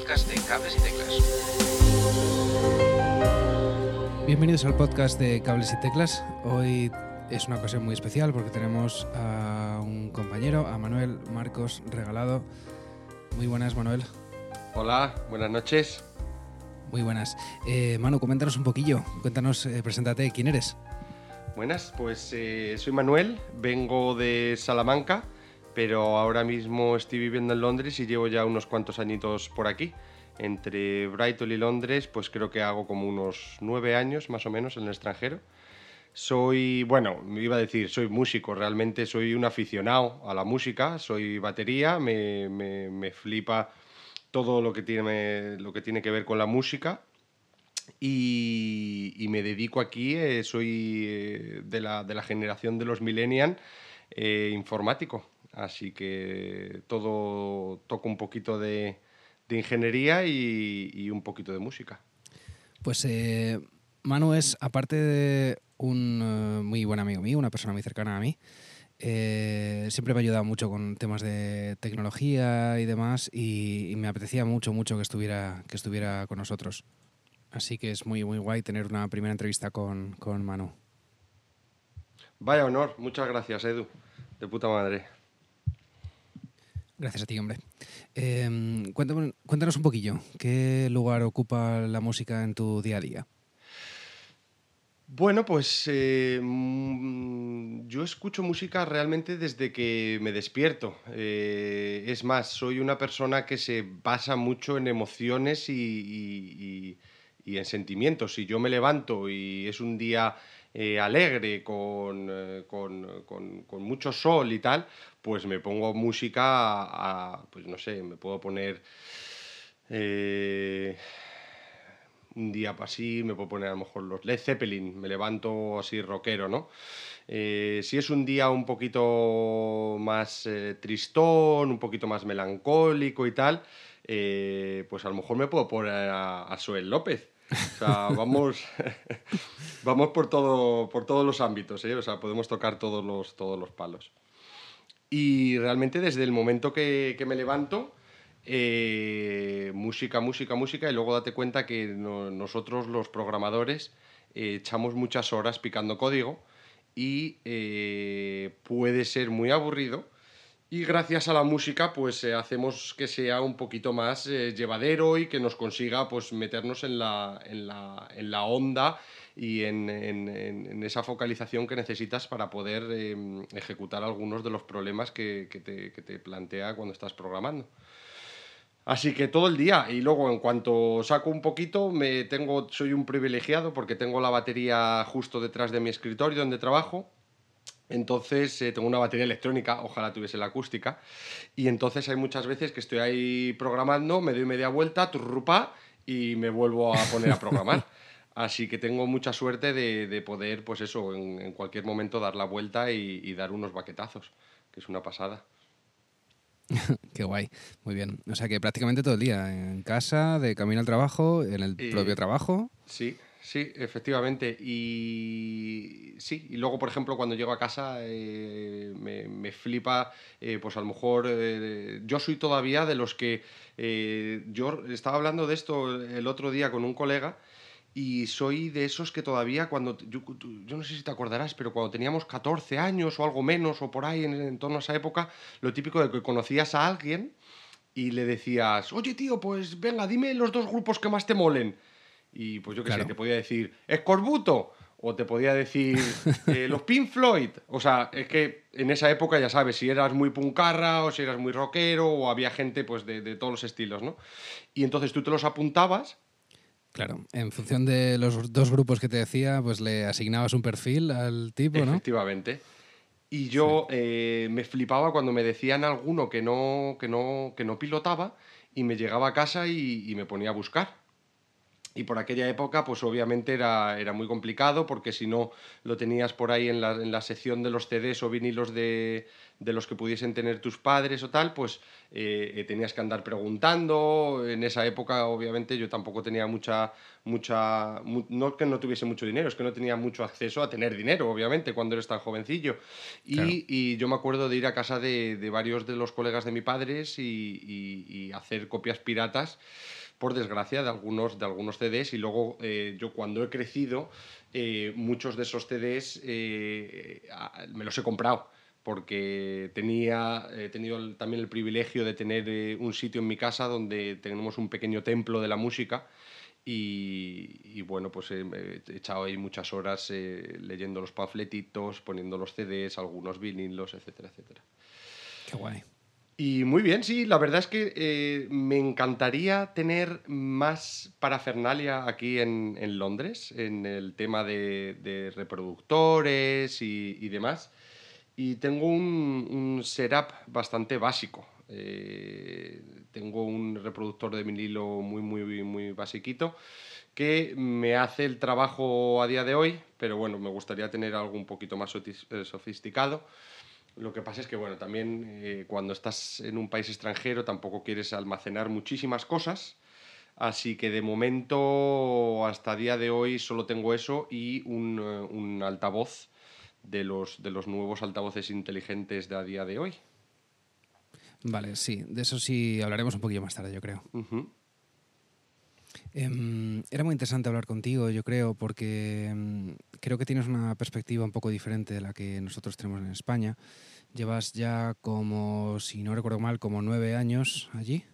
podcast de Cables y Teclas. Bienvenidos al podcast de Cables y Teclas. Hoy es una ocasión muy especial porque tenemos a un compañero, a Manuel Marcos Regalado. Muy buenas, Manuel. Hola, buenas noches. Muy buenas. Eh, Manu, coméntanos un poquillo. Cuéntanos, eh, preséntate, ¿quién eres? Buenas, pues eh, soy Manuel, vengo de Salamanca, pero ahora mismo estoy viviendo en Londres y llevo ya unos cuantos añitos por aquí. Entre Brighton y Londres, pues creo que hago como unos nueve años más o menos en el extranjero. Soy, bueno, me iba a decir, soy músico, realmente soy un aficionado a la música, soy batería, me, me- me flipa todo lo que, tiene, lo que tiene que ver con la música y, y me dedico aquí, eh, soy eh, de, la, de la generación de los millennials eh, informático, así que todo toco un poquito de, de ingeniería y, y un poquito de música. Pues eh, Manu es, aparte de un eh, muy buen amigo mío, una persona muy cercana a mí, eh, siempre me ha ayudado mucho con temas de tecnología y demás y, y me apetecía mucho, mucho que estuviera, que estuviera con nosotros. Así que es muy, muy guay tener una primera entrevista con, con Manu. Vaya honor, muchas gracias Edu, de puta madre. Gracias a ti, hombre. Cuéntame- cuéntanos un poquillo, ¿qué lugar ocupa la música en tu día a día? Bueno, pues mm, yo escucho música realmente desde que me despierto. Eh, es más, soy una persona que se basa mucho en emociones y en sentimientos. Si yo me levanto y es un día eh, alegre, con, eh, con- con- con mucho sol y tal, pues me pongo música a, pues no sé, me puedo poner... eh, un día así me puedo poner a lo mejor los Led Zeppelin, me levanto así rockero, ¿no? Si es un día un poquito más tristón, un poquito más melancólico y tal, pues a lo mejor me puedo poner a, a Soel López. O sea, vamos, vamos por, todo, por todos los ámbitos, ¿eh? O sea, podemos tocar todos los, todos los palos. Y realmente desde el momento que, me levanto, eh, música, música, música, y luego date cuenta que no- nosotros los programadores eh, echamos muchas horas picando código y puede ser muy aburrido. Y gracias a la música, pues eh, hacemos que sea un poquito más eh, llevadero y que nos consiga pues, meternos en la, en la, en la onda y en, en- esa focalización que necesitas para poder eh, ejecutar algunos de los problemas que, que te, que te plantea cuando estás programando. Así que todo el día y luego en cuanto saco un poquito me tengo soy un privilegiado porque tengo la batería justo detrás de mi escritorio donde trabajo. Entonces eh, tengo una batería electrónica, ojalá tuviese la acústica. Y entonces hay muchas veces que estoy ahí programando, me doy media vuelta, turrupa, y me vuelvo a poner a programar. Así que tengo mucha suerte de, de poder, pues eso, en, en cualquier momento dar la vuelta y, y dar unos baquetazos, que es una pasada. Qué guay, muy bien. O sea que prácticamente todo el día, en casa, de camino al trabajo, en el Eh, propio trabajo. Sí, sí, efectivamente. Y sí, y luego, por ejemplo, cuando llego a casa eh, me, me flipa, eh, pues a lo mejor eh, yo soy todavía de los que eh, yo estaba hablando de esto el otro día con un colega y soy de esos que todavía cuando, yo, no sé si te acordarás, pero cuando teníamos 14 años o algo menos o por ahí en, en torno a esa época, lo típico de que conocías a alguien y le decías, oye tío, pues venga, dime los dos grupos que más te molen. Y pues yo qué Claro. sé, te podía decir Escorbuto o te podía decir eh, los Pink Floyd. O sea, es que en esa época ya sabes si eras muy puncarra o si eras muy rockero o había gente pues de, de todos los estilos, ¿no? Y entonces tú te los apuntabas Claro, en función de los dos grupos que te decía, pues le asignabas un perfil al tipo, ¿no? Efectivamente. Y yo eh, me flipaba cuando me decían alguno que no, que no, que no pilotaba y me llegaba a casa y, y me ponía a buscar. Y por aquella época, pues obviamente era, era muy complicado porque si no lo tenías por ahí en la, en la sección de los CDs o vinilos de, de los que pudiesen tener tus padres o tal, pues eh, eh, tenías que andar preguntando. En esa época, obviamente, yo tampoco tenía mucha, mucha, no que no tuviese mucho dinero, es que no tenía mucho acceso a tener dinero, obviamente, cuando eres tan jovencillo. Y, yo me acuerdo de ir a casa de, varios de los colegas de mi padres y, hacer copias piratas por desgracia, de algunos, de algunos CDs y luego eh, yo cuando he crecido, muchos de esos CDs me los he comprado porque tenía, he tenido también el privilegio de tener eh, un sitio en mi casa donde tenemos un pequeño templo de la música y, bueno, pues he, echado ahí muchas horas eh, leyendo los panfletitos, poniendo los CDs, algunos vinilos, etcétera, etcétera. Qué guay. Y muy bien, sí, la verdad es que eh, me encantaría tener más parafernalia aquí en, Londres, en el tema de, reproductores y demás. Y tengo un, setup bastante básico. Eh, tengo un reproductor de vinilo muy, muy, muy basiquito que me hace el trabajo a día de hoy, pero bueno, me gustaría tener algo un poquito más eh, sofisticado. Lo que pasa es que, bueno, también eh, cuando estás en un país extranjero tampoco quieres almacenar muchísimas cosas. Así que de momento, hasta día de hoy, solo tengo eso y un, un altavoz de los, de los nuevos altavoces inteligentes de a día de hoy. Vale, sí, de eso sí hablaremos un poquito más tarde, yo creo. Em, era muy interesante hablar contigo, yo creo, porque em, creo que tienes una perspectiva un poco diferente de la que nosotros tenemos en España. Llevas ya como, si no recuerdo mal, como nueve años allí.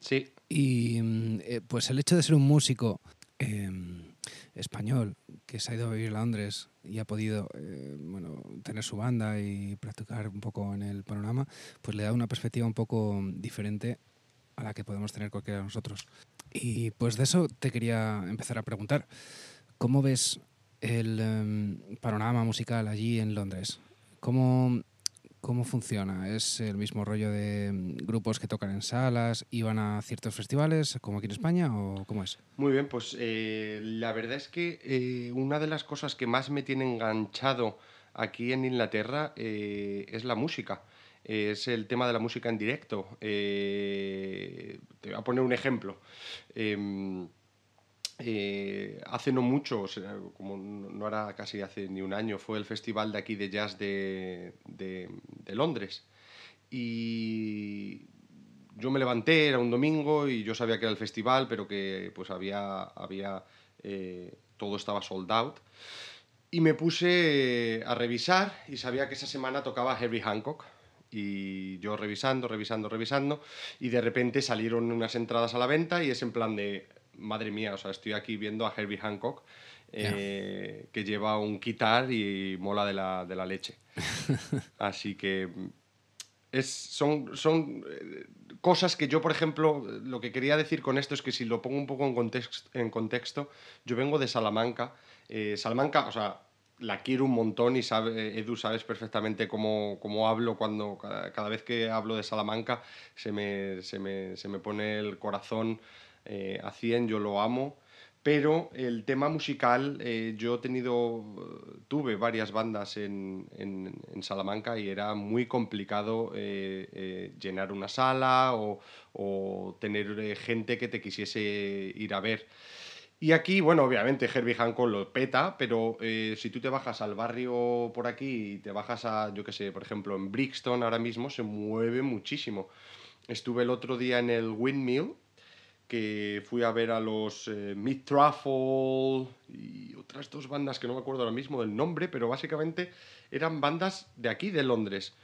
Sí. Y em, eh, pues el hecho de ser un músico español que se ha ido a vivir a Londres y ha podido eh, bueno, tener su banda y practicar un poco en el panorama, pues le da una perspectiva un poco diferente a la que podemos tener cualquiera de nosotros. Y pues de eso te quería empezar a preguntar. ¿Cómo ves el em, panorama musical allí en Londres? ¿Cómo, ¿Cómo funciona? ¿Es el mismo rollo de mm, grupos que tocan en salas y van a ciertos festivales, como aquí en España, o cómo es? Muy bien, pues eh, la verdad es que eh, una de las cosas que más me tiene enganchado aquí en Inglaterra eh, es la música. Es el tema de la música en directo. te voy a poner un ejemplo. Em, eh, hace no mucho, como no era casi hace ni un año, fue el festival de aquí de jazz de, de, Londres. Y yo me levanté, era un domingo y yo sabía que era el festival, pero que pues había, había eh, todo estaba sold out. Y me puse a revisar y sabía que esa semana tocaba Herbie Hancock. Y yo revisando, revisando, revisando, y de repente salieron unas entradas a la venta y es en plan de, madre mía, o sea, estoy aquí viendo a Herbie Hancock, eh, que lleva un guitar y mola de la, de la leche. Así que es, son, son eh, cosas que yo, por ejemplo, lo que quería decir con esto es que si lo pongo un poco en contexto, en contexto yo vengo de Salamanca. Eh, Salamanca, o sea, la quiero un montón y sabe, Edu sabes perfectamente cómo, cómo hablo cuando cada, vez que hablo de Salamanca se me, se me, se me pone el corazón eh, a 100, yo lo amo. Pero el tema musical, eh, yo he tenido, tuve varias bandas en, en, Salamanca y era muy complicado eh, llenar una sala o, o tener gente que te quisiese ir a ver. Y aquí, bueno, obviamente Herbie Hancock lo peta, pero si tú te bajas al barrio por aquí y te bajas a, yo qué sé, por ejemplo, en Brixton ahora mismo se mueve muchísimo. Estuve el otro día en el Windmill, que fui a ver a los eh, Truffle y otras dos bandas que no me acuerdo ahora mismo del nombre, pero básicamente eran bandas de aquí, de Londres.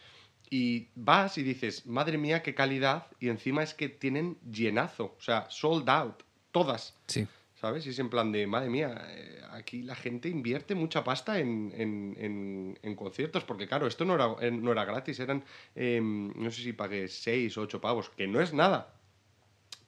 Y vas y dices, madre mía, qué calidad, y encima es que tienen llenazo, o sea, sold out, todas. Sí. ¿Sabes? Y es en plan de, madre mía, eh, aquí la gente invierte mucha pasta en, en, en, conciertos, porque claro, esto no era, no era gratis, eran, em, no sé si pagué 6 o 8 pavos, que no es nada,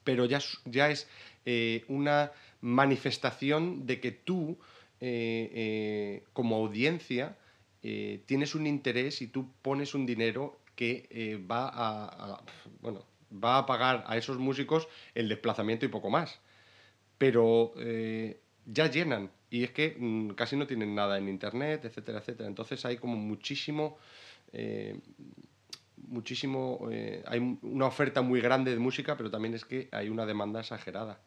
pero ya, ya es eh, una manifestación de que tú, eh, eh, como audiencia, tienes un interés y tú pones un dinero que va a, bueno, va a pagar a esos músicos el desplazamiento y poco más. Pero ya llenan. Y es que mm, casi no tienen nada en internet, etcétera, etcétera. Entonces hay como muchísimo eh, muchísimo, eh, hay una oferta muy grande de música, pero también es que hay una demanda exagerada.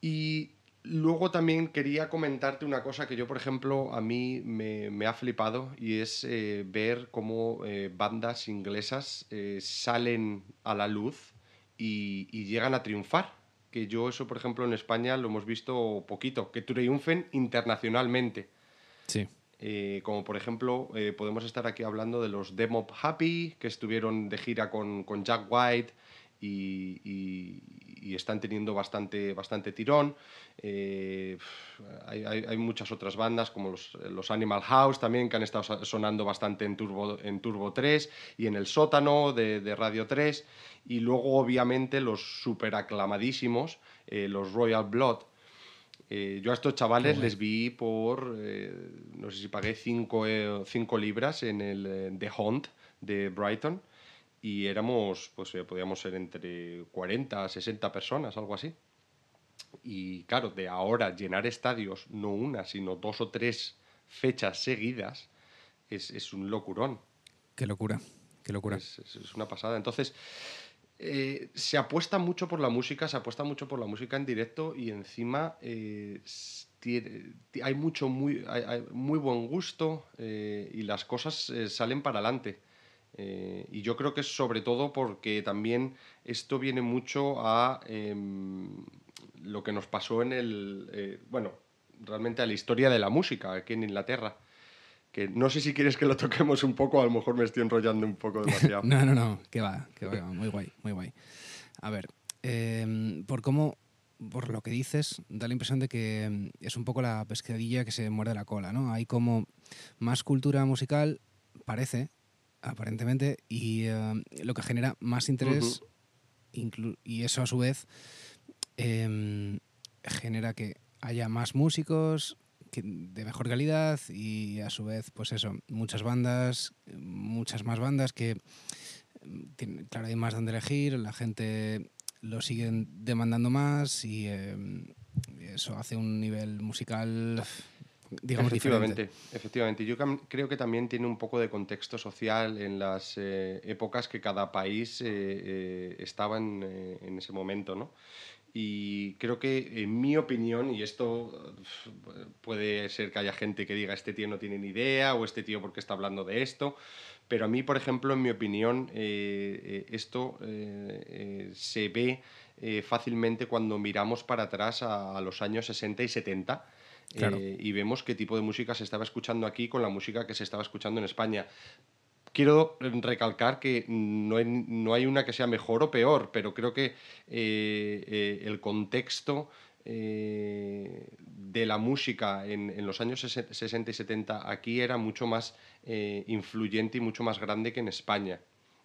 Y luego también quería comentarte una cosa que yo, por ejemplo, a mí me, ha flipado y es eh, ver cómo bandas inglesas salen a la luz y, y llegan a triunfar que yo eso, por ejemplo, en España lo hemos visto poquito, que triunfen internacionalmente. Sí. Eh, como por ejemplo, eh, podemos estar aquí hablando de los Demo Happy, que estuvieron de gira con, con Jack White y, están teniendo bastante, bastante tirón. Eh, hay, muchas otras bandas, como los, Animal House también, que han estado sonando bastante en Turbo, en Turbo 3 y en el sótano de, de Radio 3. Y luego, obviamente, los super aclamadísimos, los Royal Blood, eh, yo a estos chavales les vi por, eh, no sé si pagué 5 eh, libras en el The Hunt de Brighton y éramos, pues podíamos ser entre 40 a 60 personas, algo así. Y claro, de ahora llenar estadios, no una, sino dos o tres fechas seguidas, es, es un locurón. Qué locura, qué locura. Es, es una pasada. Entonces, eh, se apuesta mucho por la música, se apuesta mucho por la música en directo y encima eh, hay mucho muy, muy buen gusto eh, y las cosas salen para adelante. Y yo creo que es sobre todo porque también esto viene mucho a em, lo que nos pasó en el, bueno, realmente a la historia de la música aquí en Inglaterra que no sé si quieres que lo toquemos un poco, a lo mejor me estoy enrollando un poco demasiado. no, no, no, que va, que va, muy guay, muy guay. A ver, em, por cómo, por lo que dices, da la impresión de que em, es un poco la pescadilla que se muerde la cola, ¿no? Hay como más cultura musical, parece, aparentemente, y em, lo que genera más interés, y eso a su vez genera que haya más músicos, de mejor calidad y a su vez, pues eso, muchas bandas, muchas más bandas que, claro, hay más donde elegir, la gente lo siguen demandando más y em, eso hace un nivel musical digamos efectivamente, diferente. Efectivamente, yo creo que también tiene un poco de contexto social en las eh, épocas que cada país eh, eh, estaba en, en, ese momento, ¿no? Y creo que, en mi opinión, y esto puede ser que haya gente que diga este tío no tiene ni idea o este tío porque está hablando de esto, pero a mí, por ejemplo, en mi opinión, eh, eh, esto eh, se ve fácilmente cuando miramos para atrás a, los años 60 y 70. Y vemos qué tipo de música se estaba escuchando aquí con la música que se estaba escuchando en España. Quiero recalcar que no hay, una que sea mejor o peor, pero creo que eh, eh, el contexto eh, de la música en, los años 60 y 70 aquí era mucho más influyente y mucho más grande que en España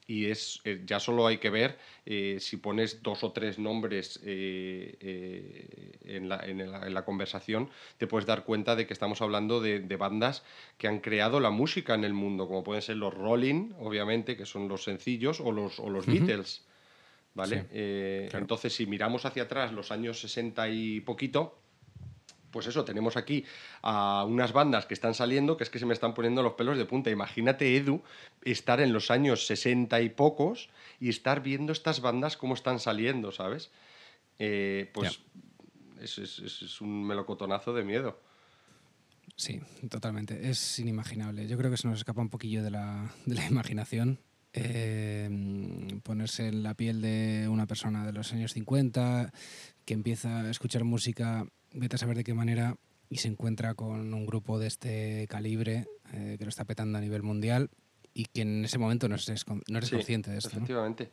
y es eh, ya solo hay que ver eh, si pones dos o tres nombres eh, en, la, conversación te puedes dar cuenta de que estamos hablando de, bandas que han creado la música en el mundo como pueden ser los Rolling obviamente que son los sencillos o los, o los Beatles vale entonces si miramos hacia atrás los años 60 y poquito pues eso, tenemos aquí a unas bandas que están saliendo que es que se me están poniendo los pelos de punta. Imagínate, Edu, estar en los años 60 y pocos y estar viendo estas bandas cómo están saliendo, ¿sabes? Eh, pues es, un melocotonazo de miedo. Sí, totalmente. Es inimaginable. Yo creo que se nos escapa un poquillo de la, imaginación. Eh, ponerse en la piel de una persona de los años 50 que empieza a escuchar música vete a saber de qué manera y se encuentra con un grupo de este calibre eh, que lo está petando a nivel mundial y que en ese momento no eres, no eres consciente de esto. Efectivamente.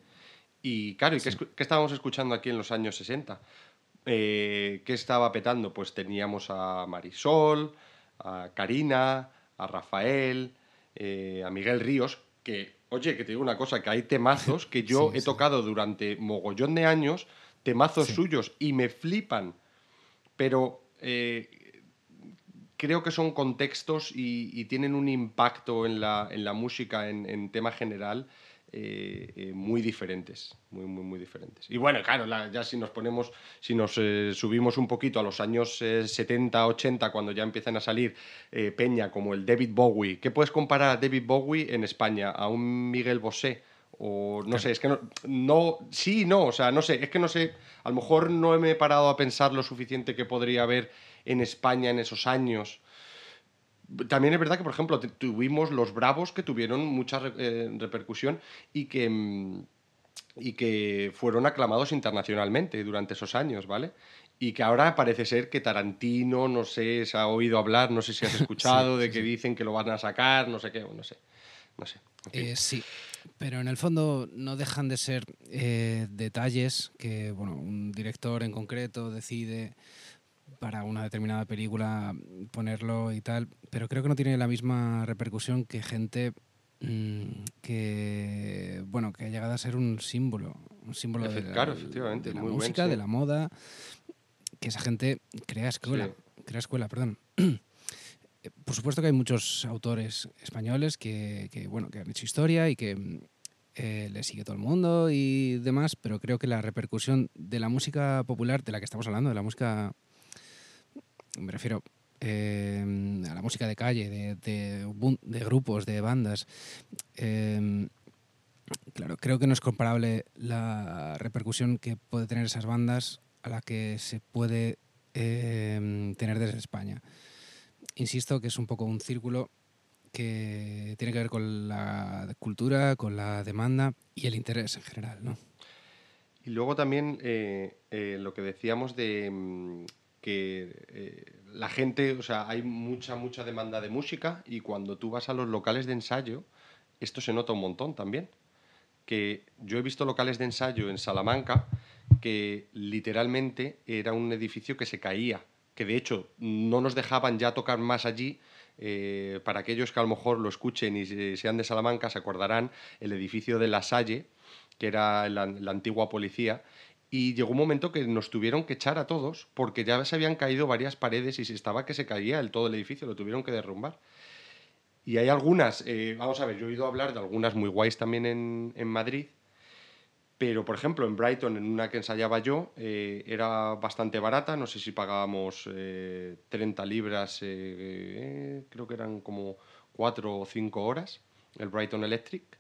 Y claro, ¿y qué, estábamos escuchando aquí en los años 60? Eh, ¿Qué estaba petando? Pues teníamos a Marisol, a Karina, a Rafael, eh, a Miguel Ríos, que, oye, que te digo una cosa, que hay temazos que yo he tocado durante mogollón de años, temazos suyos, y me flipan pero eh, creo que son contextos y, tienen un impacto en la, música en, tema general eh, eh, muy diferentes, muy, muy, muy diferentes. Y bueno, claro, ya si nos ponemos, si nos subimos un poquito a los años 70, 80, cuando ya empiezan a salir Peña como el David Bowie, ¿qué puedes comparar a David Bowie en España? ¿A un Miguel Bosé? O no sé, es que no, no, sí, no, o sea, no sé, es que no sé, a lo mejor no me he parado a pensar lo suficiente que podría haber en España en esos años también es verdad que, por ejemplo, tuvimos los Bravos que tuvieron mucha eh, repercusión y que, mm, y que fueron aclamados internacionalmente durante esos años, ¿vale? Y que ahora parece ser que Tarantino, no sé, se ha oído hablar, no sé si has escuchado, de que dicen que lo van a sacar, no sé qué, no sé. No sé. Eh, sí, pero en el fondo no dejan de ser eh, detalles que, bueno, un director en concreto decide para una determinada película ponerlo y tal, pero creo que no tiene la misma repercusión que gente mm, que bueno que ha llegado a ser un símbolo, un símbolo de, efectivamente, la música, de la moda, que esa gente crea escuela, crea escuela, perdón. Por supuesto que hay muchos autores españoles que, bueno que han hecho historia y que eh, le sigue todo el mundo y demás, pero creo que la repercusión de la música popular de la que estamos hablando, de la música me refiero em, a la música de calle, de, de, grupos, de bandas. Em, claro, creo que no es comparable la repercusión que puede tener esas bandas a la que se puede em, tener desde España. Insisto que es un poco un círculo que tiene que ver con la cultura, con la demanda y el interés en general, ¿no? Y luego también eh, eh, lo que decíamos de, que eh, la gente, o sea, hay mucha, mucha demanda de música y cuando tú vas a los locales de ensayo, esto se nota un montón también. Que yo he visto locales de ensayo en Salamanca que literalmente era un edificio que se caía, que de hecho no nos dejaban ya tocar más allí. Eh, para aquellos que a lo mejor lo escuchen y sean de Salamanca, se acordarán el edificio de La Salle, que era la antigua policía, y llegó un momento que nos tuvieron que echar a todos porque ya se habían caído varias paredes y se estaba que se caía el todo el edificio, lo tuvieron que derrumbar. Y hay algunas, eh, vamos a ver, yo he oído hablar de algunas muy guays también en, en Madrid, pero por ejemplo en Brighton, en una que ensayaba yo, eh, era bastante barata, no sé si pagábamos 30 eh, libras, creo que eran como 4 o 5 horas, el Brighton Electric,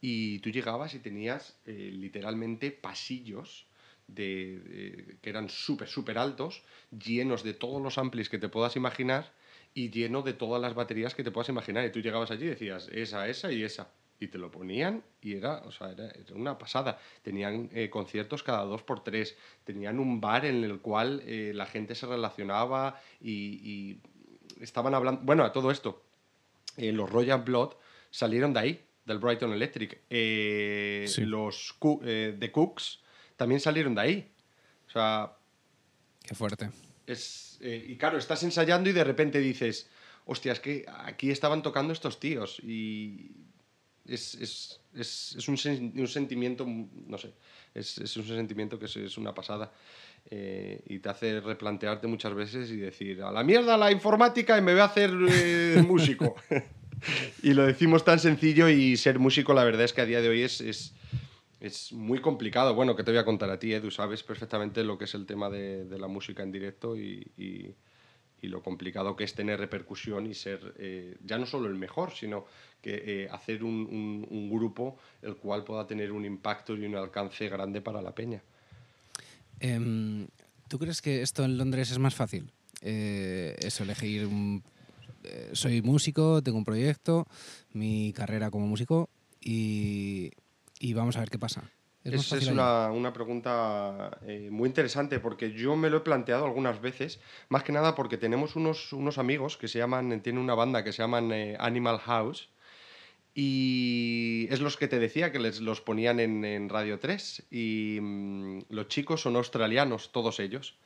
y tú llegabas y tenías literalmente pasillos de, que eran súper, súper altos, llenos de todos los amplis que te puedas imaginar y lleno de todas las baterías que te puedas imaginar. Y tú llegabas allí y decías, esa, esa y esa. Y te lo ponían y era, o sea, era, una pasada. Tenían eh, conciertos cada dos por tres. Tenían un bar en el cual eh, la gente se relacionaba y, estaban hablando... Bueno, a todo esto, eh, los Royal Blood salieron de ahí, del Brighton Electric. Los The Cooks también salieron de ahí. O sea. Qué fuerte. Es, y claro, estás ensayando y de repente dices, hostia, es que aquí estaban tocando estos tíos. Y es, es, es, un, un, sentimiento, no sé, es, un sentimiento que es, una pasada. Eh, y te hace replantearte muchas veces y decir, a la mierda la informática y me voy a hacer eh, músico. y lo decimos tan sencillo y ser músico la verdad es que a día de hoy es, es muy complicado. Bueno, que te voy a contar a ti, Edu? Sabes perfectamente lo que es el tema de, la música en directo y, lo complicado que es tener repercusión y ser eh, ya no solo el mejor, sino que eh, hacer un, grupo el cual pueda tener un impacto y un alcance grande para la peña. Em, ¿Tú crees que esto en Londres es más fácil? Eh, eso, elegir un... soy músico, tengo un proyecto, mi carrera como músico y y vamos a ver qué pasa. Es, es una, una, pregunta eh, muy interesante porque yo me lo he planteado algunas veces, más que nada porque tenemos unos, unos amigos que se llaman, tienen una banda que se llaman eh, Animal House y es los que te decía que les los ponían en, en Radio 3 y mm, los chicos son australianos, todos ellos,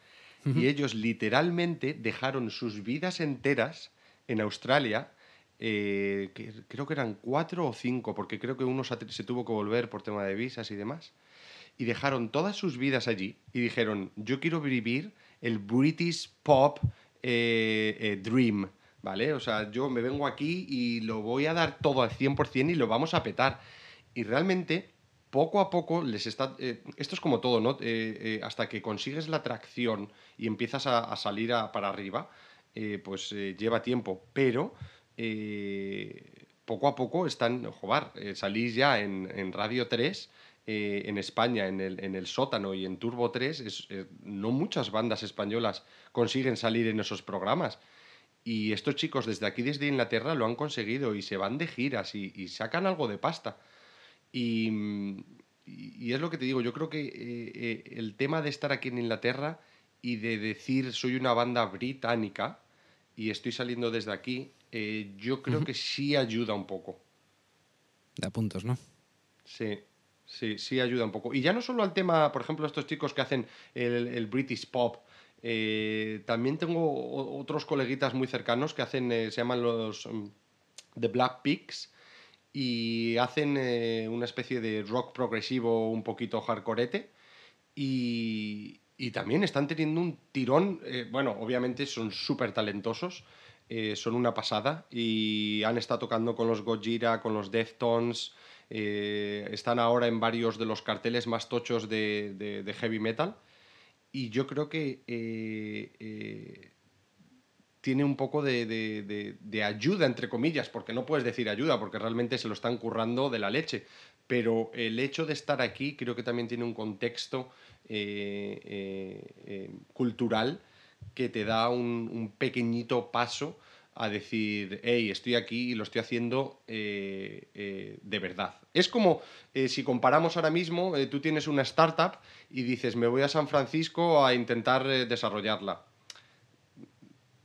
y ellos literalmente dejaron sus vidas enteras en Australia eh, creo que eran cuatro o cinco, porque creo que uno se, tuvo que volver por tema de visas y demás, y dejaron todas sus vidas allí y dijeron, yo quiero vivir el British Pop eh, eh, Dream, ¿vale? O sea, yo me vengo aquí y lo voy a dar todo al 100% y lo vamos a petar. Y realmente, poco a poco les está... Esto es como todo, ¿no? Hasta que consigues la tracción y empiezas a, salir para arriba, pues lleva tiempo. Pero poco a poco están, joder, salís ya en, en Radio 3 eh, en España, en el, en el, sótano y en Turbo 3, es, eh, no muchas bandas españolas consiguen salir en esos programas. Y estos chicos desde aquí, desde Inglaterra, lo han conseguido y se van de giras y, sacan algo de pasta. Y, es lo que te digo, yo creo que eh, el tema de estar aquí en Inglaterra y de decir soy una banda británica y estoy saliendo desde aquí, yo creo que sí ayuda un poco. Da puntos, ¿no? Sí. Sí, sí ayuda un poco. Y ya no solo al tema, por ejemplo, estos chicos que hacen el, British Pop. Eh, también tengo otros coleguitas muy cercanos que hacen, eh, se llaman los um, The Black Peaks y hacen eh, una especie de rock progresivo un poquito hardcorete y, y también están teniendo un tirón, bueno, obviamente son súper talentosos, son una pasada y han estado tocando con los Gojira, con los Deftones, eh, están ahora en varios de los carteles más tochos de, heavy metal. Y yo creo que eh, eh, tiene un poco de, ayuda, entre comillas, porque no puedes decir ayuda, porque realmente se lo están currando de la leche. Pero el hecho de estar aquí creo que también tiene un contexto cultural que te da un pequeñito paso a decir, hey, estoy aquí y lo estoy haciendo eh, eh, de verdad. Es como eh, si comparamos ahora mismo, tú tienes una startup y dices, me voy a San Francisco a intentar desarrollarla.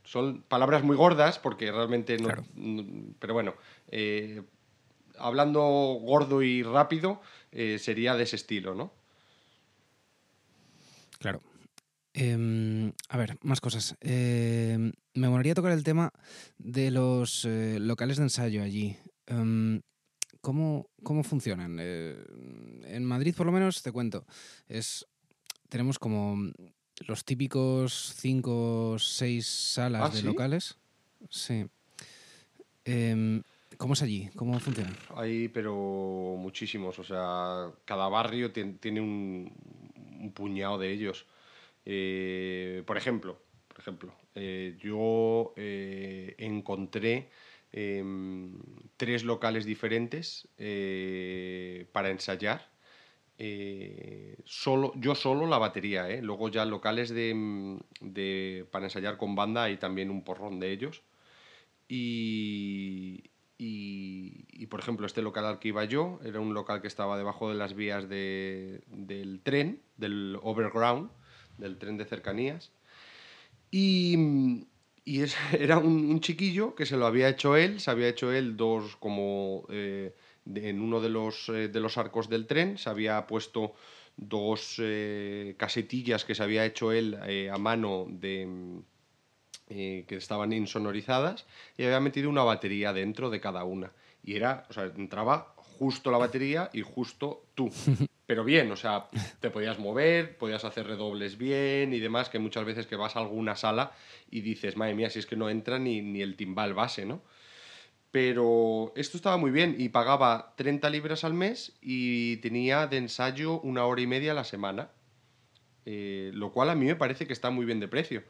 Son palabras muy gordas porque realmente no... Pero bueno, hablando gordo y rápido, sería de ese estilo, ¿no? Claro. Em, a ver, más cosas. Em, me molaría tocar el tema de los eh, locales de ensayo allí. Em, ¿cómo, ¿cómo, funcionan? Eh, en Madrid, por lo menos, te cuento, es tenemos como los típicos cinco o seis salas ¿Ah, de locales. Sí. ¿Cómo es allí? ¿Cómo funciona? Hay, pero muchísimos. O sea, cada barrio tiene un puñado de ellos. Eh, por ejemplo, por ejemplo eh, yo eh, encontré em, tres locales diferentes para ensayar. solo, yo solo la batería, luego ya locales de, para ensayar con banda y también un porrón de ellos. Y, y, por ejemplo, este local al que iba yo era un local que estaba debajo de las vías del tren, del overground, del tren de cercanías. Y, y era un, chiquillo que se lo había hecho él, se había hecho él dos como eh, en uno de los, eh, de los arcos del tren, se había puesto dos eh, casetillas que se había hecho él a mano de que estaban insonorizadas y había metido una batería dentro de cada una. Y era, o sea, entraba justo la batería y justo tú. pero bien, o sea, te podías mover, podías hacer redobles bien y demás, que muchas veces que vas a alguna sala y dices, madre mía, si es que no entra ni, ni el timbal base, ¿no? Pero esto estaba muy bien y pagaba 30 libras al mes y tenía de ensayo una hora y media a la semana, eh, lo cual a mí me parece que está muy bien de precio.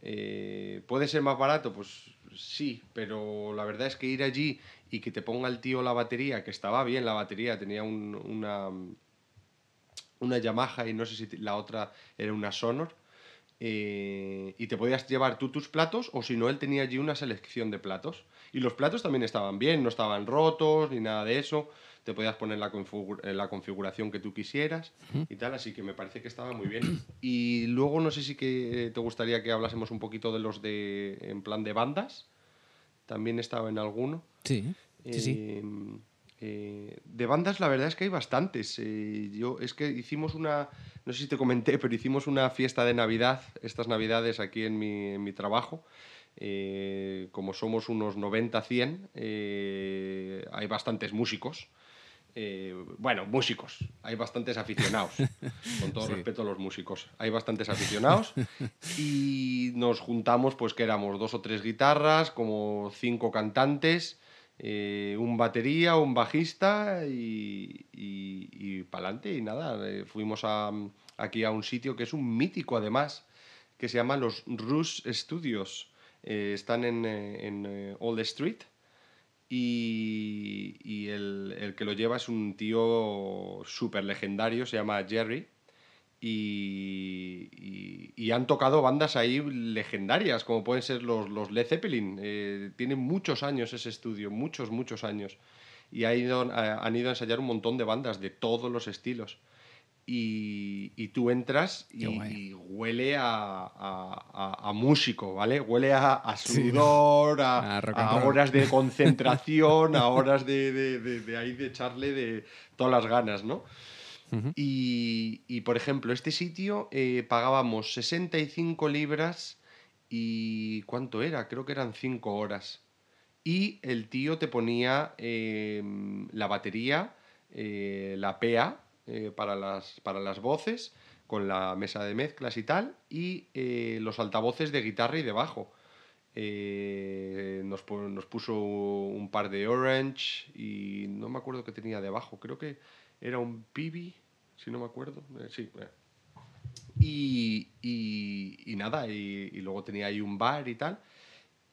Eh, ¿Puede ser más barato? Pues sí, pero la verdad es que ir allí y que te ponga el tío la batería, que estaba bien la batería, tenía una, una Yamaha y no sé si la otra era una Sonor. Eh, y te podías llevar tú tus platos o si no, él tenía allí una selección de platos. Y los platos también estaban bien, no estaban rotos ni nada de eso. Te podías poner la, la configuración que tú quisieras y tal, así que me parece que estaba muy bien. Y luego no sé si que te gustaría que hablásemos un poquito de los de en plan de bandas. También estaba en alguno. Sí, sí, sí. Em, eh, de bandas la verdad es que hay bastantes. Eh, yo es que hicimos una, no sé si te comenté, pero hicimos una fiesta de Navidad, estas Navidades aquí en mi, en mi trabajo. Eh, como somos unos 90-100, hay bastantes músicos. Bueno, músicos, hay bastantes aficionados, con todo respeto a los músicos. Hay bastantes aficionados y nos juntamos, pues que éramos dos o tres guitarras, como cinco cantantes eh, un batería, un bajista y, y, y para adelante. Y nada, eh, fuimos a, aquí a un sitio que es un mítico además, que se llama los Rush Studios. Eh, están en, eh, en eh, Old Street y, y el, el que lo lleva es un tío súper legendario, se llama Jerry. Y, y- y han tocado bandas ahí legendarias, como pueden ser los, los Led Zeppelin. Eh, tiene muchos años ese estudio, muchos, muchos años. Y ido- han ido a ensayar un montón de bandas de todos los estilos. Y, y tú entras y, huele a, a- a- a músico, ¿vale? Huele a, Sí. sudor, a, horas de concentración, a horas de, de, de- de ahí de echarle de todas las ganas, ¿no? Y, y, por ejemplo, este sitio eh, pagábamos 65 libras y ¿cuánto era? Creo que eran 5 horas. Y el tío te ponía eh, la batería, eh, la PA eh, para, las, para las voces, con la mesa de mezclas y tal, y eh, los altavoces de guitarra y de bajo. Eh, nos, pu- nos puso un par de Orange y no me acuerdo qué tenía debajo, creo que era un Pibi, si no me acuerdo. eh, sí. eh. Y, y- nada, y luego tenía ahí un bar y tal.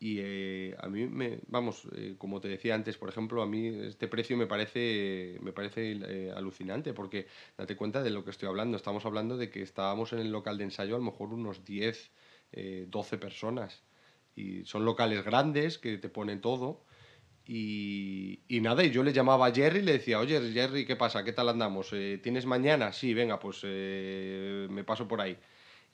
Y eh, a mí me, vamos, eh, como te decía antes, por ejemplo, a mí este precio me parece, me parece eh, alucinante, porque date cuenta de lo que estoy hablando. Estamos hablando de que estábamos en el local de ensayo a lo mejor unos 10, eh, 12 personas. Y son locales grandes que te ponen todo. Y, y nada, y yo le llamaba a Jerry y le decía, oye Jerry, ¿qué pasa? ¿Qué tal andamos? Eh, ¿Tienes mañana? Sí, venga, pues eh, me paso por ahí.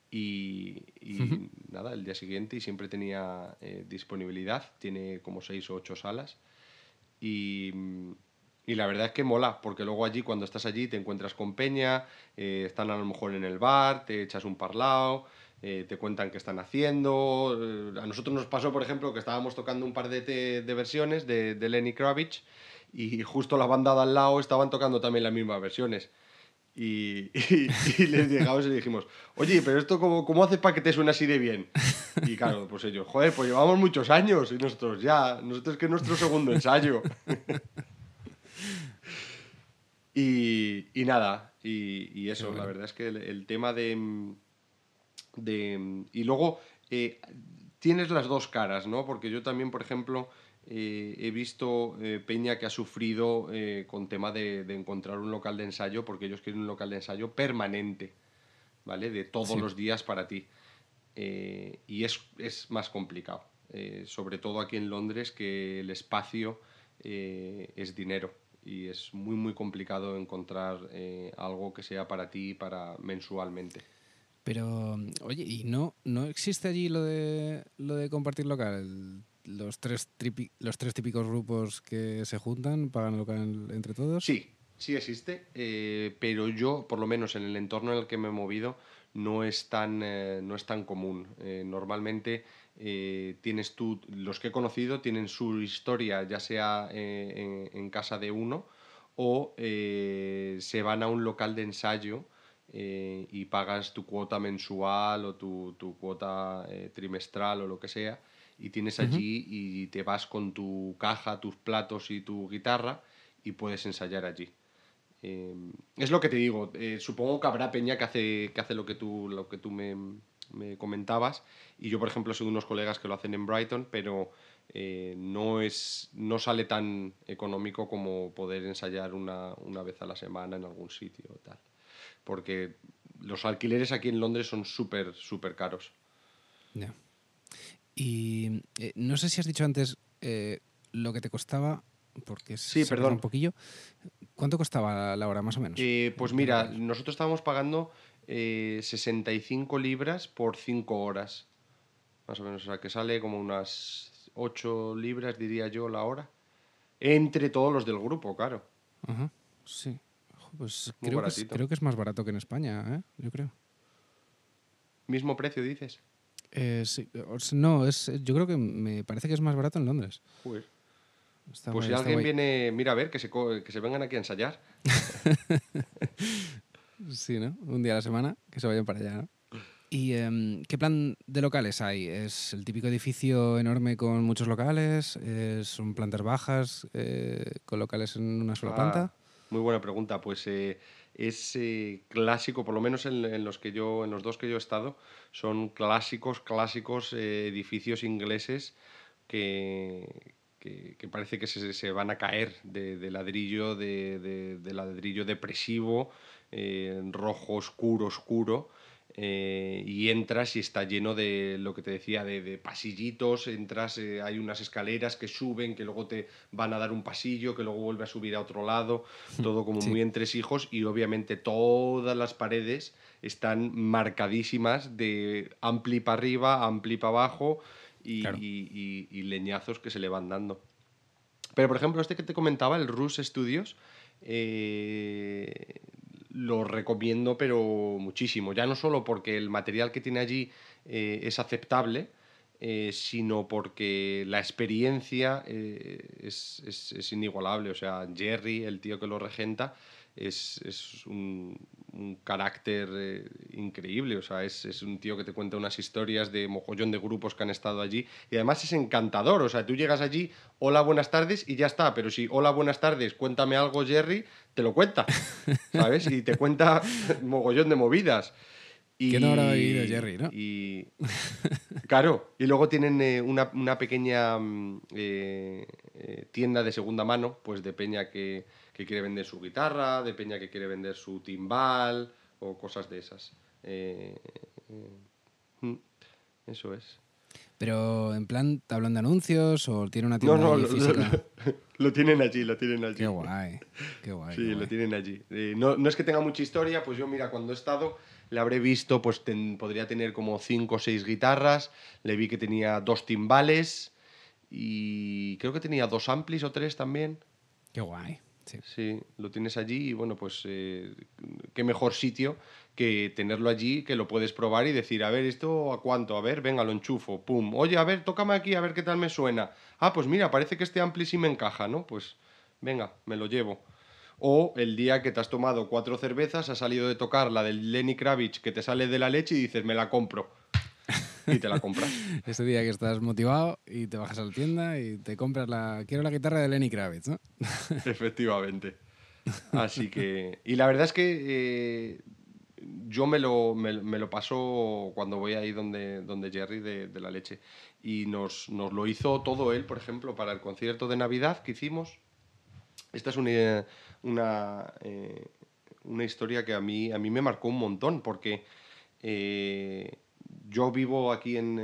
Y, y nada, el día siguiente y siempre tenía eh, disponibilidad, tiene como seis o ocho salas. Y, y la verdad es que mola, porque luego allí, cuando estás allí, te encuentras con Peña, eh, están a lo mejor en el bar, te echas un parlao, eh, te cuentan qué están haciendo. Eh, a nosotros nos pasó, por ejemplo, que estábamos tocando un par de, de versiones de, de Lenny Kravitz y justo la banda de al lado estaban tocando también las mismas versiones. Y, y- y les llegamos y le dijimos, oye, pero esto cómo, cómo haces para que te suene así de bien? Y claro, pues ellos, joder, pues llevamos muchos años y nosotros ya, nosotros que es nuestro segundo ensayo. y, y nada, y, y eso, bueno. la verdad es que el, el tema de, de... Y luego eh, tienes las dos caras, ¿no? Porque yo también, por ejemplo, eh, he visto eh, Peña que ha sufrido eh, con tema de, de encontrar un local de ensayo, porque ellos quieren un local de ensayo permanente, ¿vale? De todos Sí. los días para ti. Eh, y es, es más complicado, sobre todo aquí en Londres, que el espacio es dinero y es muy, muy complicado encontrar algo que sea para ti para mensualmente. Pero, oye, ¿y no, no existe allí lo de lo de compartir local? El- los, tres tripi- los tres típicos grupos que se juntan, pagan local entre todos. Sí, sí existe, eh, pero yo, por lo menos en el entorno en el que me he movido, no es tan, eh, no es tan común. Eh, normalmente eh, tienes tú, los que he conocido tienen su historia, ya sea en, en casa de uno o se van a un local de ensayo y pagas tu cuota mensual o tu, tu cuota trimestral o lo que sea y tienes allí y te vas con tu caja, tus platos y tu guitarra y puedes ensayar allí. Eh, es lo que te digo, eh, supongo que habrá peña que hace, que hace lo que tú, lo que tú me, me comentabas y yo por ejemplo soy de unos colegas que lo hacen en Brighton, pero eh, no, es, no sale tan económico como poder ensayar una, una vez a la semana en algún sitio o tal. Porque los alquileres aquí en Londres son súper, súper caros. Y eh, no sé si has dicho antes eh, lo que te costaba, porque Sí, se perdón. un poquillo. ¿Cuánto costaba la hora más o menos? Eh, pues mira, nosotros estábamos pagando eh, 65 libras por 5 horas. Más o menos, o sea, que sale como unas 8 libras, diría yo, la hora. Entre todos los del grupo, claro. Ajá, sí. Pues creo que, es, creo que es más barato que en España, ¿eh? Yo creo. Mismo precio, dices. Eh, sí, sea, no, es, yo creo que me parece que es más barato en Londres. Joder. Está Pues guay, si alguien guay. viene, mira a ver, que se, que se vengan aquí a ensayar. Sí, ¿no? Un día a la semana, que se vayan para allá, ¿no? ¿Y em, qué plan de locales hay? ¿Es el típico edificio enorme con muchos locales? ¿Son plantas bajas eh, con locales en una sola Ah, planta? muy buena pregunta. Pues es clásico, por lo menos en, los que yo, en los dos que yo he estado, son clásicos, clásicos eh, edificios ingleses que, que, parece que se, se van a caer de, de ladrillo, de, de- de ladrillo depresivo, eh, rojo oscuro, oscuro. Eh, y entras y está lleno de lo que te decía, de, de pasillitos, entras, eh, hay unas escaleras que suben, que luego te van a dar un pasillo, que luego vuelve a subir a otro lado, todo como Sí. muy entresijos y obviamente todas las paredes están marcadísimas de ampli para arriba, ampli para abajo y, Claro. y- y- y leñazos que se le van dando. Pero, por ejemplo, este que te comentaba, el Rus Studios, eh, lo recomiendo, pero muchísimo. Ya no solo porque el material que tiene allí eh, es aceptable, eh, sino porque la experiencia eh, es, es- es inigualable. O sea, Jerry, el tío que lo regenta, es, es un, un carácter increíble. O sea, es, es un tío que te cuenta unas historias de mogollón de grupos que han estado allí. Y además es encantador. O sea, tú llegas allí, hola, buenas tardes, y ya está. Pero si, hola, buenas tardes, cuéntame algo, Jerry, te lo cuenta. ¿Sabes? Y te cuenta mogollón de movidas. Y, ¿Quién no habrá vivido Jerry, no? Y, claro, y luego tienen eh, una, una pequeña mm, eh, eh, tienda de segunda mano, pues de peña que, que quiere vender su guitarra, de peña que quiere vender su timbal o cosas de esas. Mm, eso es. Pero en plan, ¿te hablan de anuncios o tiene una No, tienda no, ahí lo, física? lo- lo tienen allí, lo tienen allí. Qué guay, qué guay. Sí, qué lo tienen allí. Eh, no, no es que tenga mucha historia, pues yo, mira, cuando he estado, le habré visto, pues ten- podría tener como cinco o seis guitarras, le vi que tenía dos timbales y creo que tenía dos amplis o tres también. Qué guay. Sí. Lo tienes allí y bueno, pues eh, qué mejor sitio que tenerlo allí, que lo puedes probar y decir, a ver, ¿esto a cuánto? A ver, venga, lo enchufo, pum. Oye, a ver, tócame aquí, a ver qué tal me suena. Ah, pues mira, parece que este ampli sí me encaja, ¿no? Pues venga, me lo llevo. O el día que te has tomado cuatro cervezas, has salido de tocar la del Lenny Kravitz que te sale de la leche y dices, me la compro. Y te la compras. Este día que estás motivado y te bajas a la tienda y te compras la... Quiero la guitarra de Lenny Kravitz, ¿no? Efectivamente. Así que. Y la verdad es que eh, yo me lo, me, me lo paso cuando voy ahí donde, donde Jerry de, de la leche. Y nos, nos lo hizo todo él, por ejemplo, para el concierto de Navidad que hicimos. Esta es una, una, eh, una historia que a mí, a mí me marcó un montón, porque eh, yo vivo aquí en,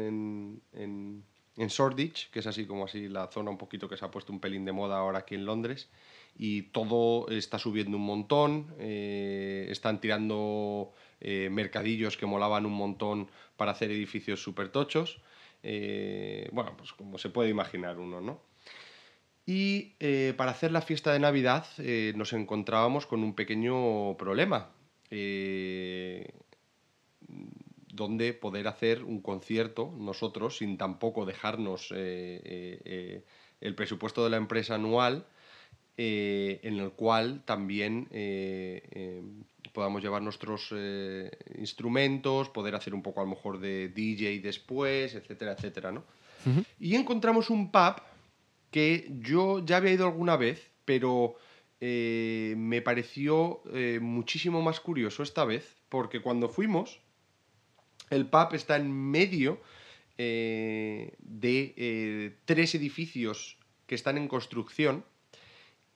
en, en, Shoreditch, que es así como así la zona un poquito que se ha puesto un pelín de moda ahora aquí en Londres, y todo está subiendo un montón, eh, están tirando eh, mercadillos que molaban un montón para hacer edificios súper tochos, eh, bueno, pues como se puede imaginar uno, ¿no? Y para hacer la fiesta de Navidad nos encontrábamos con un pequeño problema. Donde poder hacer un concierto nosotros sin tampoco dejarnos eh, eh, eh, el presupuesto de la empresa anual eh, en el cual también eh, eh, podamos llevar nuestros instrumentos, poder hacer un poco a lo mejor de DJ después, etcétera, etcétera, ¿no? Y encontramos un pub que yo ya había ido alguna vez, pero me pareció muchísimo más curioso esta vez, porque cuando fuimos, el pub está en medio eh, de eh, tres edificios que están en construcción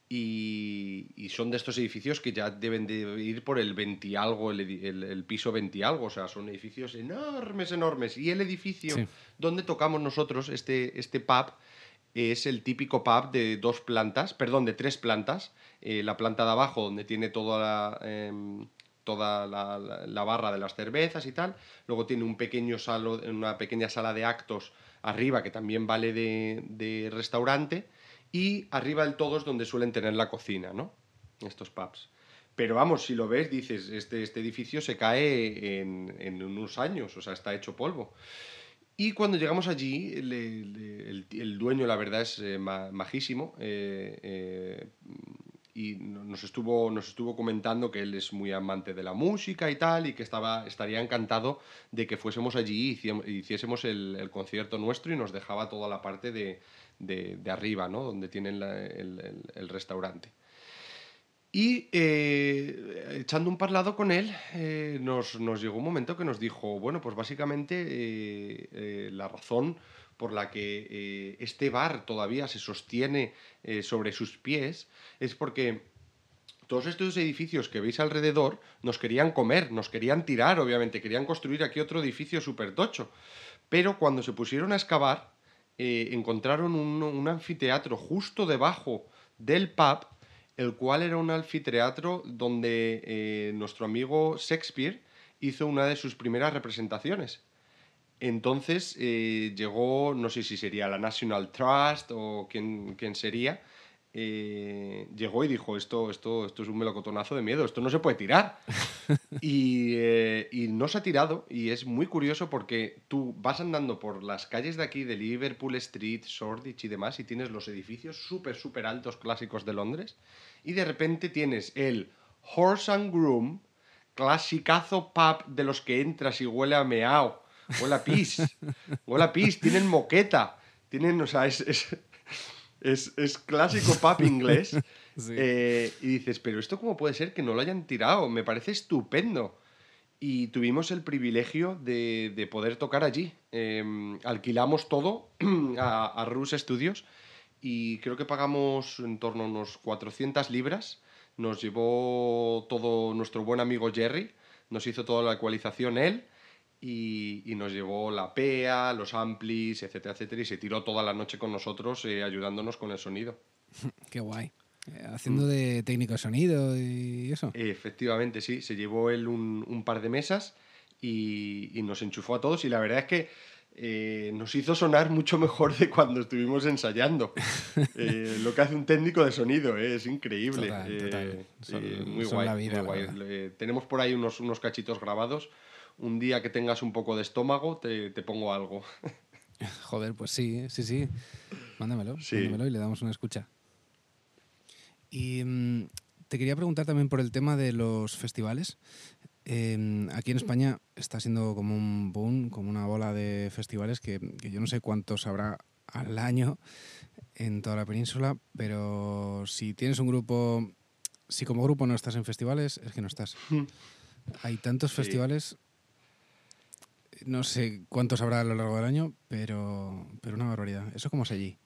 y, y son de estos edificios que ya deben de ir por el 20 y algo, el, edi- el- el piso 20 y algo, o sea, son edificios enormes, enormes. Y el edificio Sí. donde tocamos nosotros, este, este pub, es el típico pub de dos plantas, perdón, de tres plantas. Eh, la planta de abajo, donde tiene toda la, em, toda la, barra de las cervezas y tal. Luego tiene un pequeño salo, una pequeña sala de actos arriba, que también vale de, restaurante. Y arriba del todo es donde suelen tener la cocina, ¿no? Estos pubs. Pero vamos, si lo ves, dices, este, este edificio se cae en, en unos años, o sea, está hecho polvo. Y cuando llegamos allí, el, el dueño, la verdad, es eh, ma- majísimo. eh, eh, y nos estuvo, nos estuvo comentando que él es muy amante de la música y tal, y que estaba, estaría encantado de que fuésemos allí y hiciésemos el, concierto nuestro y nos dejaba toda la parte de, de, arriba, ¿no? donde tienen el, restaurante. Y eh, echando un parlado con él, eh, nos, nos, llegó un momento que nos dijo, bueno, pues básicamente eh, la razón por la que eh, este bar todavía se sostiene eh, sobre sus pies es porque todos estos edificios que veis alrededor nos querían comer, nos querían tirar, obviamente, querían construir aquí otro edificio súper tocho. Pero cuando se pusieron a excavar, eh, encontraron un, anfiteatro justo debajo del pub, el cual era un anfiteatro donde nuestro amigo Shakespeare hizo una de sus primeras representaciones. Entonces eh, llegó, no sé si sería la National Trust o quién, sería, eh, llegó y dijo, esto, esto, esto es un melocotonazo de miedo, esto no se puede tirar. Eh, y, no se ha tirado y es muy curioso porque tú vas andando por las calles de aquí, de Liverpool Street, Shoreditch y demás, y tienes los edificios súper, súper altos clásicos de Londres, y de repente tienes el Horse and Groom, clasicazo pub de los que entras y huele a meao Hola pis, hola pis, tienen moqueta, tienen, o sea, es, es, clásico pub inglés. Eh, y dices, pero esto cómo puede ser que no lo hayan tirado, me parece estupendo. Y tuvimos el privilegio de, poder tocar allí. Em, alquilamos todo a, a Rus Studios y creo que pagamos en torno a unos 400 libras. Nos llevó todo nuestro buen amigo Jerry, nos hizo toda la ecualización él y, nos llevó la PEA, los amplis, etcétera, etcétera, y se tiró toda la noche con nosotros eh, ayudándonos con el sonido. Qué guay. Eh, haciendo mm. de técnico de sonido y eso. Efectivamente, sí. Se llevó él un, par de mesas y, nos enchufó a todos y la verdad es que eh, nos hizo sonar mucho mejor de cuando estuvimos ensayando. lo que hace un técnico de sonido, es increíble. muy guay. tenemos por ahí unos, unos cachitos grabados un día que tengas un poco de estómago, te, pongo algo. Joder, pues sí, sí, sí. Mándamelo, mándamelo y le damos una escucha. Y mm, te quería preguntar también por el tema de los festivales. Em, aquí en España está siendo como un boom, como una bola de festivales que, que, yo no sé cuántos habrá al año en toda la península, pero si tienes un grupo, si como grupo no estás en festivales, es que no estás. Hay tantos festivales no sé cuántos habrá a lo largo del año, pero, pero una barbaridad. ¿Eso cómo es allí?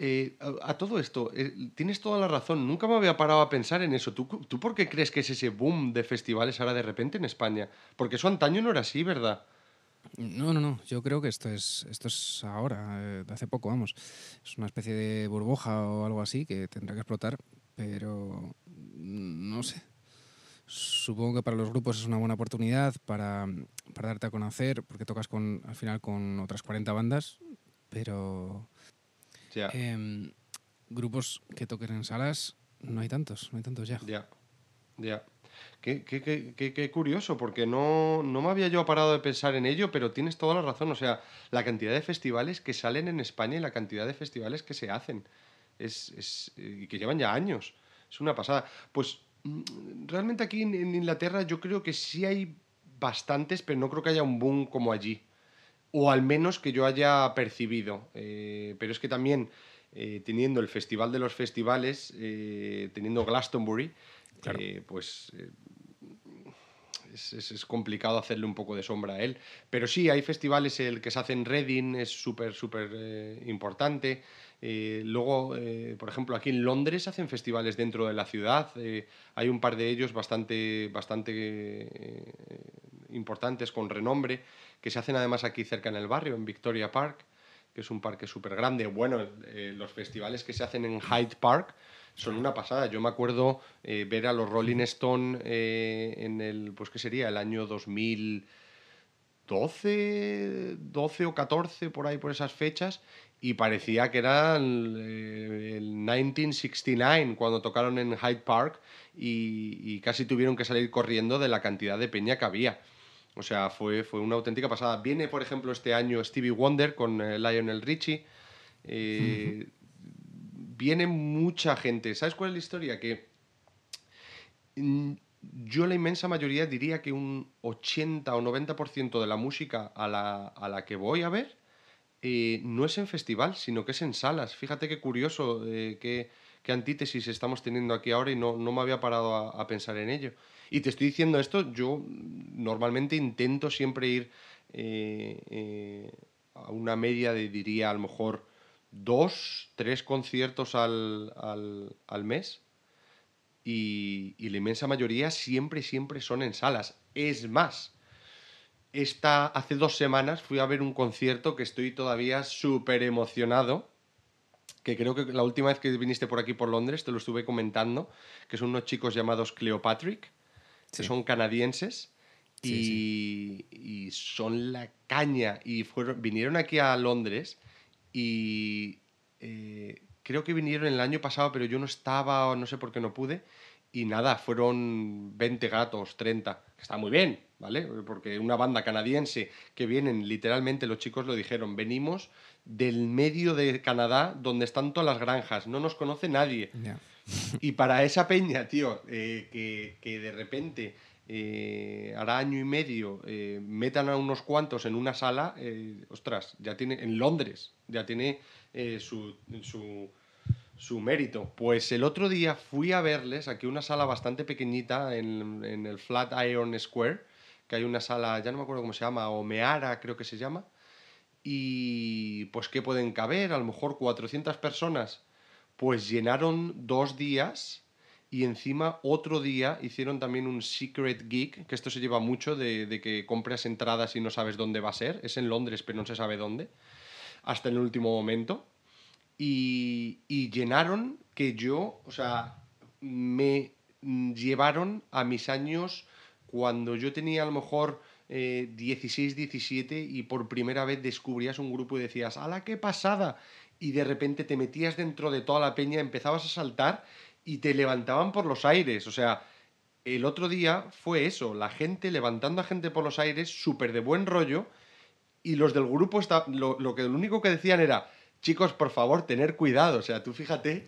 Eh, a, todo esto, eh, tienes toda la razón. Nunca me había parado a pensar en eso. ¿Tú, ¿Tú por qué crees que es ese boom de festivales ahora de repente en España? Porque eso antaño no era así, ¿verdad? No, no, no. Yo creo que esto es, esto es ahora, eh, de hace poco, vamos. Es una especie de burbuja o algo así que tendrá que explotar, pero no sé supongo que para los grupos es una buena oportunidad para, darte a conocer, porque tocas con, al final con otras 40 bandas, pero em, grupos que toquen en salas no hay tantos, no hay tantos ya. Ya, ya. Qué, qué, qué, qué, curioso, porque no, no me había yo parado de pensar en ello, pero tienes toda la razón. O sea, la cantidad de festivales que salen en España y la cantidad de festivales que se hacen es, es, y que llevan ya años. Es una pasada. Pues realmente aquí en, Inglaterra yo creo que sí hay bastantes, pero no creo que haya un boom como allí. O al menos que yo haya percibido. Eh, pero es que también eh, teniendo el Festival de los Festivales, eh, teniendo Glastonbury, pues es, complicado hacerle un poco de sombra a él. Pero sí, hay festivales, el que se hace en Reading es súper, súper importante. Eh, luego, eh, por ejemplo, aquí en Londres hacen festivales dentro de la ciudad. Eh, hay un par de ellos bastante, bastante importantes con renombre que se hacen además aquí cerca en el barrio, en Victoria Park, que es un parque súper grande. Bueno, los festivales que se hacen en Hyde Park son una pasada. Yo me acuerdo ver a los Rolling Stone en el, pues qué sería, el año 2012, 12 o 14, por ahí, por esas fechas, y parecía que era el, 1969 cuando tocaron en Hyde Park y, casi tuvieron que salir corriendo de la cantidad de peña que había. O sea, fue, fue una auténtica pasada. Viene, por ejemplo, este año Stevie Wonder con eh, Lionel Richie. Eh, viene mucha gente. ¿Sabes cuál es la historia? Que mm, yo la inmensa mayoría diría que un 80 o 90% de la música a la, a la que voy a ver eh, no es en festival, sino que es en salas. Fíjate qué curioso, eh, qué, qué, antítesis estamos teniendo aquí ahora y no, no me había parado a, pensar en ello. Y te estoy diciendo esto, yo normalmente intento siempre ir eh, eh a una media de, diría, a lo mejor dos, tres conciertos al, al, al mes. Y, y, la inmensa mayoría siempre, siempre son en salas. Es más, esta, hace dos semanas fui a ver un concierto que estoy todavía súper emocionado, que creo que la última vez que viniste por aquí por Londres te lo estuve comentando, que son unos chicos llamados Cleopatrick, que son canadienses. Sí, y, sí. y, son la caña. Y fueron, vinieron aquí a Londres y eh, creo que vinieron el año pasado, pero yo no estaba o no sé por qué no pude. Y nada, fueron 20 gatos, 30. Está muy bien, ¿vale? Porque una banda canadiense que vienen, literalmente los chicos lo dijeron, venimos del medio de Canadá donde están todas las granjas, no nos conoce nadie. Yeah. y para esa peña, tío, eh, que, que, de repente eh, hará año y medio eh, metan a unos cuantos en una sala, ostras, ya tiene, en Londres, ya tiene su, su su mérito. Pues el otro día fui a verles aquí una sala bastante pequeñita en, en, el Flatiron Square, que hay una sala, ya no me acuerdo cómo se llama, Omeara creo que se llama, y pues que pueden caber, a lo mejor 400 personas, pues llenaron dos días y encima otro día hicieron también un Secret Geek, que esto se lleva mucho de, de que compras entradas y no sabes dónde va a ser, es en Londres pero no se sabe dónde, hasta el último momento. Y, y, llenaron que yo, o sea, me llevaron a mis años cuando yo tenía a lo mejor eh, 16, 17 y por primera vez descubrías un grupo y decías, ¡ala, qué pasada! Y de repente te metías dentro de toda la peña, empezabas a saltar y te levantaban por los aires. O sea, el otro día fue eso, la gente levantando a gente por los aires, súper de buen rollo, y los del grupo, está, lo, lo, que, lo único que decían era, chicos, por favor, tener cuidado. O sea, tú fíjate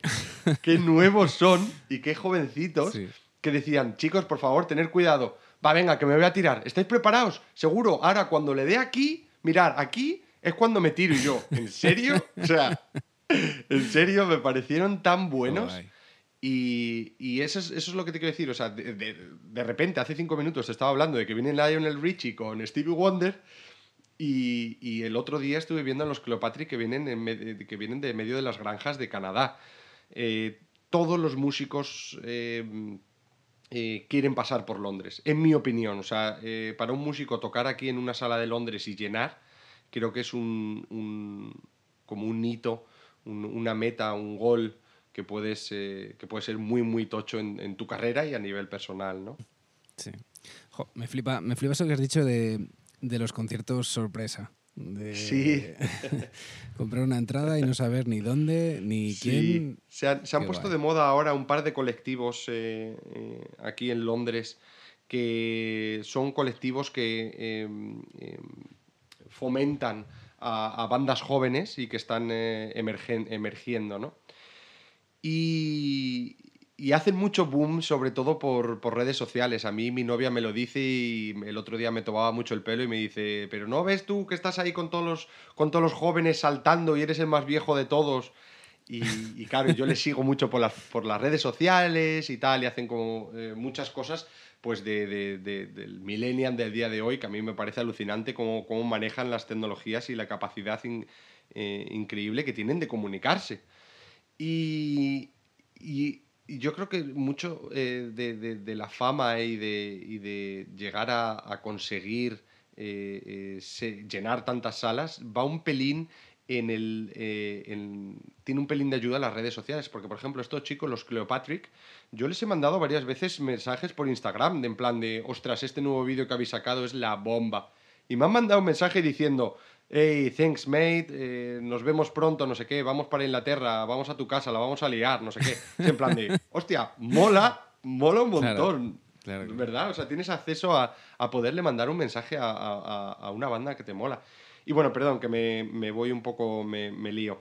qué nuevos son y qué jovencitos sí. que decían, chicos, por favor, tener cuidado. Va, venga, que me voy a tirar. ¿Estáis preparados? Seguro. Ahora, cuando le dé aquí, mirar, aquí es cuando me tiro y yo. ¿En serio? O sea, en serio, me parecieron tan buenos. Oh, y, y eso, es, eso, es, lo que te quiero decir. O sea, de, de, de repente, hace cinco minutos te estaba hablando de que viene Lionel Richie con Stevie Wonder y, y, el otro día estuve viendo a los Cleopatri que vienen, en, que vienen de medio de las granjas de Canadá. Eh, todos los músicos eh, eh, quieren pasar por Londres, en mi opinión. O sea, eh, para un músico tocar aquí en una sala de Londres y llenar, creo que es un, como un hito, un, una meta, un gol que puedes eh, que puede ser muy muy tocho en, tu carrera y a nivel personal, ¿no? Sí. Me flipa, me flipa eso que has dicho de de los conciertos sorpresa. De sí. comprar una entrada y no saber ni dónde ni sí. quién. Se han, se han puesto guay. de moda ahora un par de colectivos eh, eh, aquí en Londres que son colectivos que eh, fomentan a, a, bandas jóvenes y que están eh, emergen, emergiendo, ¿no? Y, y hacen mucho boom, sobre todo por, por, redes sociales. A mí mi novia me lo dice y el otro día me tomaba mucho el pelo y me dice, pero ¿no ves tú que estás ahí con todos los, con todos los jóvenes saltando y eres el más viejo de todos? Y, y claro, yo les sigo mucho por, la, por las redes sociales y tal, y hacen como eh, muchas cosas pues de, de, de, del millennial del día de hoy, que a mí me parece alucinante cómo, cómo manejan las tecnologías y la capacidad in, eh, increíble que tienen de comunicarse. Y, y yo creo que mucho eh, de, de, la fama y de, y de llegar a, a conseguir eh, se, llenar tantas salas va un pelín en el. Eh, en, tiene un pelín de ayuda a las redes sociales, porque por ejemplo, estos chicos, los Cleopatrick, yo les he mandado varias veces mensajes por Instagram, de en plan de, ostras, este nuevo vídeo que habéis sacado es la bomba. Y me han mandado un mensaje diciendo, hey, thanks mate, eh, nos vemos pronto, no sé qué, vamos para Inglaterra, vamos a tu casa, la vamos a liar, no sé qué. Es en plan de, hostia, mola, mola un montón. Claro, claro. ¿Verdad? O sea, tienes acceso a, a poderle mandar un mensaje a, a, a, una banda que te mola. Y bueno, perdón, que me, me voy un poco, me, me lío.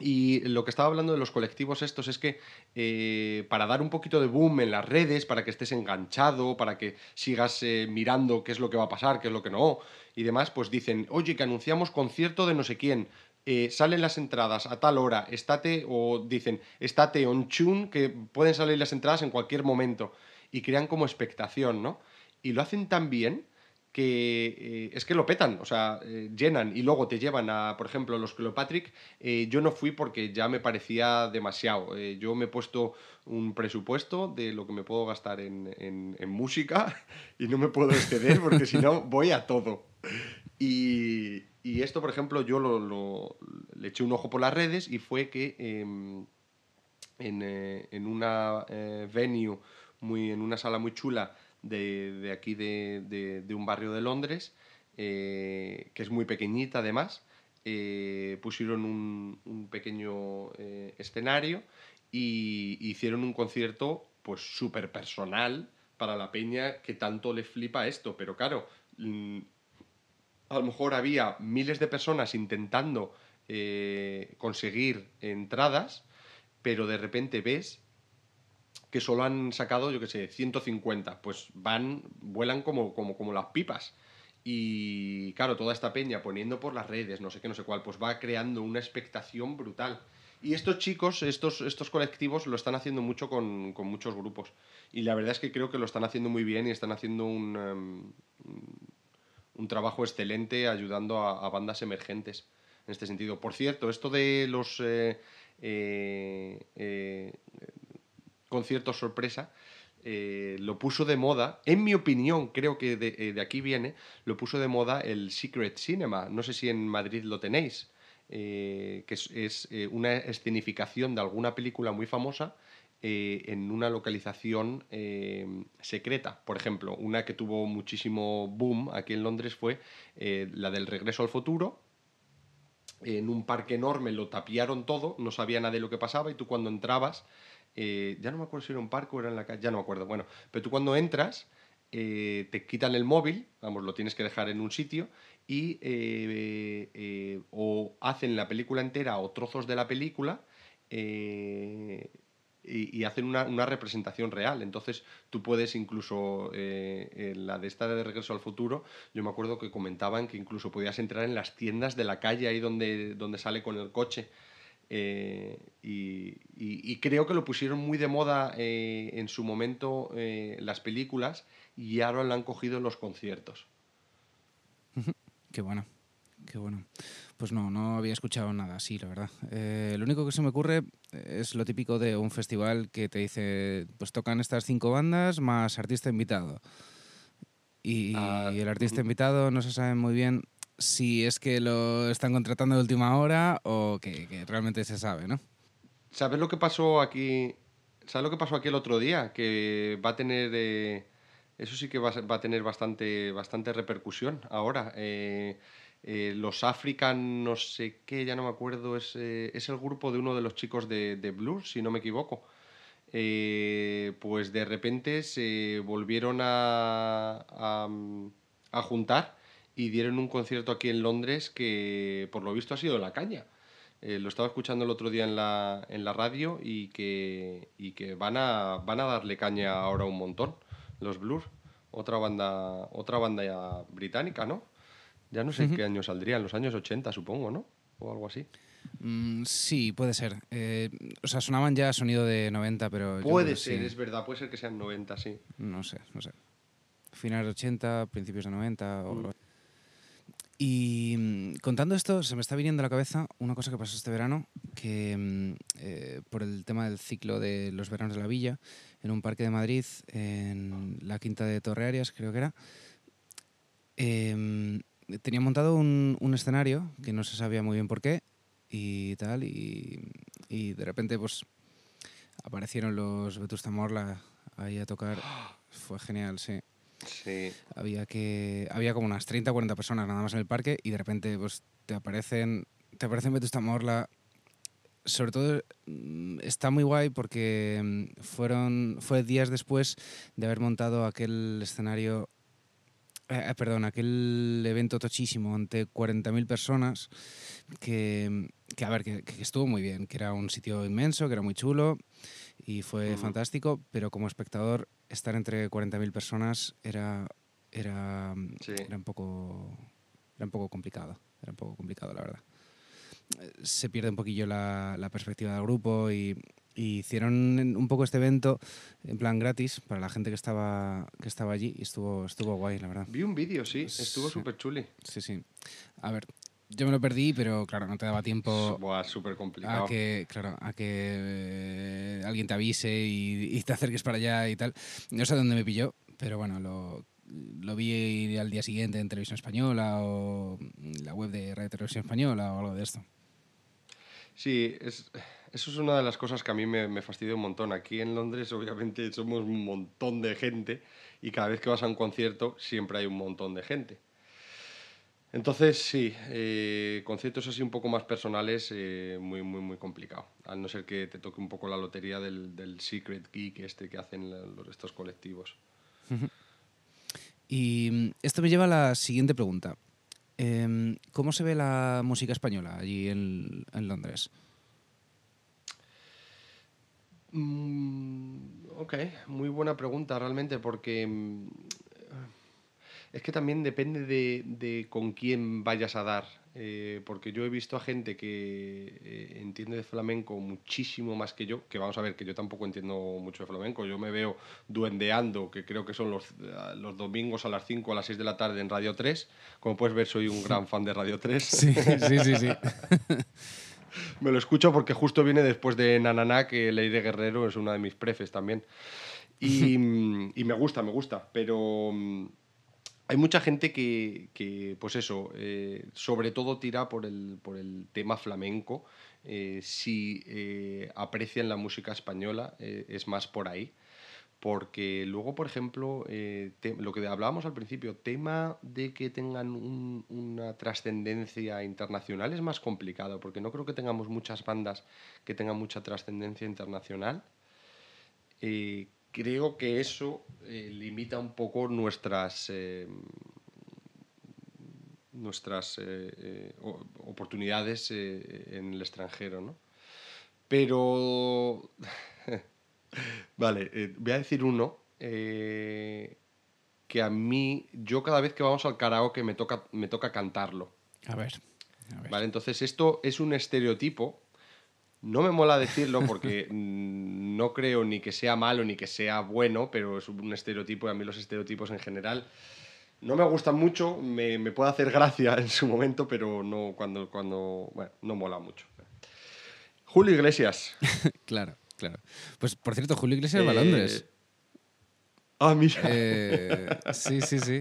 Y lo que estaba hablando de los colectivos estos es que eh, para dar un poquito de boom en las redes, para que estés enganchado, para que sigas eh, mirando qué es lo que va a pasar, qué es lo que no, y demás, pues dicen, oye, que anunciamos concierto de no sé quién, eh, salen las entradas a tal hora, estate, o dicen, estate on tune, que pueden salir las entradas en cualquier momento, y crean como expectación, ¿no? Y lo hacen tan bien que eh, es que lo petan, o sea, eh, llenan y luego te llevan a, por ejemplo, los Cleopatrick. Eh, yo no fui porque ya me parecía demasiado. yo me he puesto un presupuesto de lo que me puedo gastar en, música y no me puedo exceder porque si no voy a todo. Y, esto, por ejemplo, yo lo, le eché un ojo por las redes y fue que em, en, en, una venue, muy, en una sala muy chula, de, aquí de, un barrio de Londres, eh, que es muy pequeñita además. Eh, pusieron un, pequeño eh, escenario y hicieron un concierto pues súper personal para la peña que tanto le flipa esto. Pero claro, mm, a lo mejor había miles de personas intentando conseguir entradas, pero de repente ves que solo han sacado, yo qué sé, 150. Pues van, vuelan como, como, como las pipas. Y claro, toda esta peña poniendo por las redes, no sé qué, no sé cuál, pues va creando una expectación brutal. Y estos chicos, estos, estos colectivos, lo están haciendo mucho con, muchos grupos. Y la verdad es que creo que lo están haciendo muy bien y están haciendo un, em, un trabajo excelente ayudando a, bandas emergentes en este sentido. Por cierto, esto de los eh, eh, eh, concierto sorpresa, eh, lo puso de moda, en mi opinión, creo que de, eh, aquí viene, lo puso de moda el Secret Cinema. No sé si en Madrid lo tenéis, eh, que es, una escenificación de alguna película muy famosa en una localización secreta. Por ejemplo, una que tuvo muchísimo boom aquí en Londres fue la del Regreso al Futuro, en un parque enorme lo tapiaron todo, no sabía nada de lo que pasaba y tú cuando entrabas eh, ya no me acuerdo si era un parque o era en la calle, ya no me acuerdo. Bueno, pero tú cuando entras, eh, te quitan el móvil, vamos, lo tienes que dejar en un sitio y eh, o hacen la película entera o trozos de la película y, hacen una, representación real. Entonces tú puedes incluso, en la de esta de Regreso al Futuro, yo me acuerdo que comentaban que incluso podías entrar en las tiendas de la calle ahí donde, donde sale con el coche. Eh, y, creo que lo pusieron muy de moda eh, en su momento eh, las películas y ahora lo han cogido en los conciertos. Qué bueno, qué bueno. Pues no, no había escuchado nada así, la verdad. lo único que se me ocurre es lo típico de un festival que te dice, pues tocan estas cinco bandas más artista invitado. Y, ah, el artista invitado no se sabe muy bien si es que lo están contratando de última hora o que, realmente se sabe, ¿no? ¿Sabes lo que pasó aquí? ¿Sabes lo que pasó aquí el otro día? Que va a tener... Eh, eso sí que va, a tener bastante, bastante repercusión ahora. Eh, eh, los African, no sé qué, ya no me acuerdo, es, es el grupo de uno de los chicos de, de si no me equivoco. pues de repente se volvieron a, a juntar y dieron un concierto aquí en Londres que por lo visto ha sido la caña. Eh, lo estaba escuchando el otro día en la, en la radio y que, y que van, a, van a darle caña ahora un montón, los Blues, otra banda, otra banda británica, ¿no? Ya no sé en qué año saldrían, los años 80 supongo, ¿no? O algo así. Mm, sí, puede ser. Eh, o sea, sonaban ya sonido de 90, pero... Puede ser, es verdad, puede ser que sean 90, sí. No sé, no sé. Finales de 80, principios de 90 o... Y mm, contando esto, se me está viniendo a la cabeza una cosa que pasó este verano, que mm, eh, por el tema del ciclo de los veranos de la villa, en un parque de Madrid, en la quinta de Torrearias, creo que era, em, tenía montado un, escenario que no se sabía muy bien por qué y tal, y, de repente pues aparecieron los Vetusta Morla ahí a tocar. Fue genial, sí. Sí. Había que había como unas 30 o 40 personas nada más en el parque y de repente pues te aparecen te aparecen Vetusta Morla sobre todo mm, está muy guay porque mm, fueron fue días después de haber montado aquel escenario eh, perdón, aquel evento tochísimo ante 40.000 personas que, que, a ver, que, que estuvo muy bien, que era un sitio inmenso, que era muy chulo y fue Ujú. fantástico, pero como espectador estar entre 40.000 personas era, era, Sí. era, un poco, era un poco complicado, era un poco complicado, la verdad. Se pierde un poquillo la, la perspectiva del grupo y, y hicieron un poco este evento en plan gratis para la gente que estaba, que estaba allí y estuvo, estuvo guay, la verdad. Vi un vídeo, sí, estuvo Sí. súper chuli. Sí, sí. A ver, yo me lo perdí, pero claro, no te daba tiempo Buah, súper complicado. a que, claro, a que eh, alguien te avise y, y te acerques para allá y tal. No sé dónde me pilló, pero bueno, lo, lo vi al día siguiente en Televisión Española o la web de Radio Televisión Española o algo de esto. Sí, es, eso es una de las cosas que a mí me, me fastidia un montón. Aquí en Londres, obviamente, somos un montón de gente y cada vez que vas a un concierto siempre hay un montón de gente. Entonces, sí, eh, conciertos así un poco más personales, eh, muy, muy, muy complicado. A no ser que te toque un poco la lotería del, del Secret Geek este que hacen los, estos colectivos. Y mm, esto me lleva a la siguiente pregunta. Em, ¿Cómo se ve la música española allí en, en Londres? Mm, ok, muy buena pregunta realmente porque mm, es que también depende de, de con quién vayas a dar. eh, porque yo he visto a gente que eh, entiende de flamenco muchísimo más que yo, que vamos a ver, que yo tampoco entiendo mucho de flamenco. Yo me veo duendeando, que creo que son los, eh, los domingos a las 5 a las 6 de la tarde en Radio 3. Como puedes ver, soy un gran fan de Radio 3. Sí, sí, sí, sí. Me lo escucho porque justo viene después de Nananá, que Leire Guerrero es una de mis prefes también. Y, y me gusta, me gusta. Pero mm, hay mucha gente que, pues eso, eh, sobre todo tira por el, por el tema flamenco. Eh, si eh, aprecian la música española, eh, es más por ahí. Porque luego, por ejemplo, eh, lo que hablábamos al principio, tema de que tengan un- una trascendencia internacional es más complicado, porque no creo que tengamos muchas bandas que tengan mucha trascendencia internacional. Creo que eso eh, limita un poco nuestras, eh, nuestras eh, oportunidades en el extranjero, ¿no? Pero Vale, voy a decir uno que a mí, yo cada vez que vamos al karaoke me toca, me toca cantarlo. A ver. a ver. Vale, entonces esto es un estereotipo. No me mola decirlo porque mm, no creo ni que sea malo ni que sea bueno, pero es un estereotipo y a mí los estereotipos en general no me gustan mucho, me, me puede hacer gracia en su momento, pero no cuando, cuando bueno, no mola mucho. Julio Iglesias. Claro, claro. Pues por cierto, Julio Iglesias va a Eh, Londres. Ah, mira. Eh, sí, sí, sí.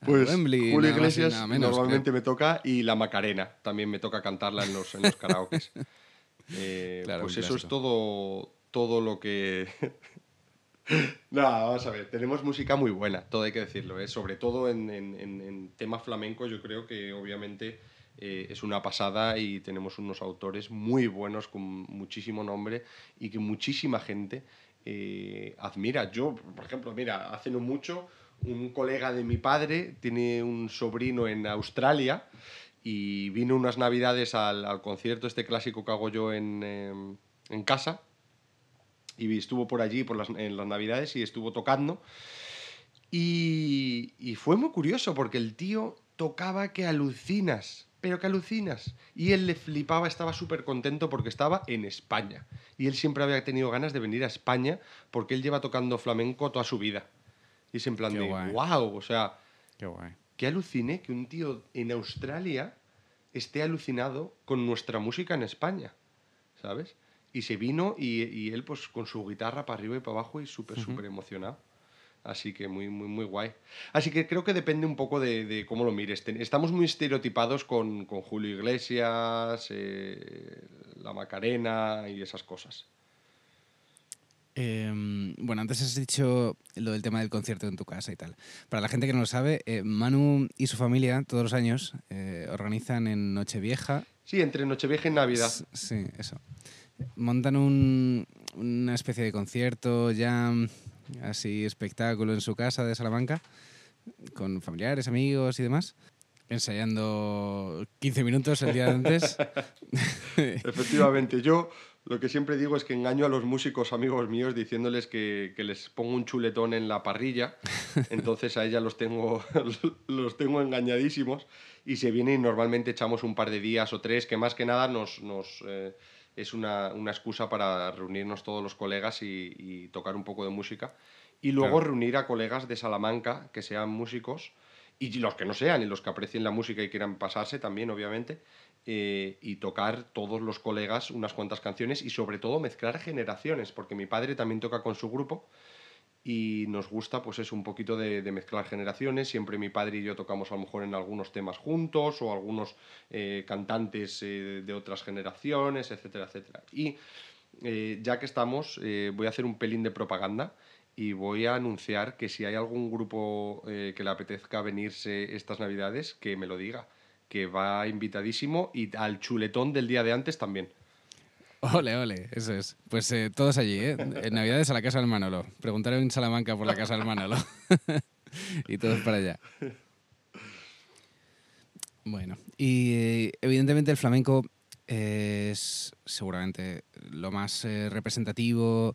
A Pues Wembley, Julio nada más Iglesias nada menos, normalmente me toca y la Macarena también me toca cantarla en los, en los karaokes. Eh, Claro, pues eso es todo, todo lo que... no, vamos a ver, tenemos música muy buena, todo hay que decirlo, ¿eh? sobre todo en, en- en- en tema flamenco yo creo que obviamente eh, es una pasada y tenemos unos autores muy buenos con muchísimo nombre y que muchísima gente eh, admira. Yo, por ejemplo, mira, hace no mucho un colega de mi padre tiene un sobrino en Australia y vino unas navidades al, concierto este clásico que hago yo en, em, en casa y estuvo por allí por las, en las navidades y estuvo tocando y, y fue muy curioso porque el tío tocaba que alucinas, pero que alucinas. Y él le flipaba, estaba súper contento porque estaba en España. Y él siempre había tenido ganas de venir a España porque él lleva tocando flamenco toda su vida. Y es en plan Qué de, guay. wow, o sea, Qué guay. que alucine que un tío en Australia esté alucinado con nuestra música en España, ¿sabes? Y se vino y, y él pues con su guitarra para arriba y para abajo y súper, súper emocionado. Así que muy, muy, muy guay. Así que creo que depende un poco de, de cómo lo mires. Estamos muy estereotipados con, con Julio Iglesias, eh, la Macarena y esas cosas. Eh, bueno, antes has dicho lo del tema del concierto en tu casa y tal. Para la gente que no lo sabe, eh, Manu y su familia todos los años eh, organizan en Nochevieja. Sí, entre Nochevieja y Navidad. Sí, eso. Montan un- una especie de concierto, jam, así espectáculo en su casa de Salamanca, con familiares, amigos y demás, ensayando 15 minutos el día de antes. Efectivamente, yo lo que siempre digo es que engaño a los músicos amigos míos diciéndoles que, que les pongo un chuletón en la parrilla, entonces a ella los tengo, los tengo engañadísimos y se viene y normalmente echamos un par de días o tres, que más que nada nos, nos eh, es una, una, excusa para reunirnos todos los colegas y, y tocar un poco de música. Y luego reunir a colegas de Salamanca que sean músicos y los que no sean y los que aprecien la música y quieran pasarse también, obviamente, eh, y tocar todos los colegas unas cuantas canciones y sobre todo mezclar generaciones, porque mi padre también toca con su grupo y nos gusta pues es un poquito de, mezclar generaciones, siempre mi padre y yo tocamos a lo mejor en algunos temas juntos o algunos eh, cantantes eh, de otras generaciones, etcétera, etcétera. Y ya que estamos, voy a hacer un pelín de propaganda y voy a anunciar que si hay algún grupo que le apetezca venirse estas navidades, que me lo diga que va invitadísimo y al chuletón del día de antes también. Ole, ole, eso es. Pues eh, todos allí, ¿eh? En Navidades a la casa del Manolo. Preguntar en Salamanca por la casa del Manolo. y todos para allá. Bueno, y eh, evidentemente el flamenco es seguramente lo más eh, representativo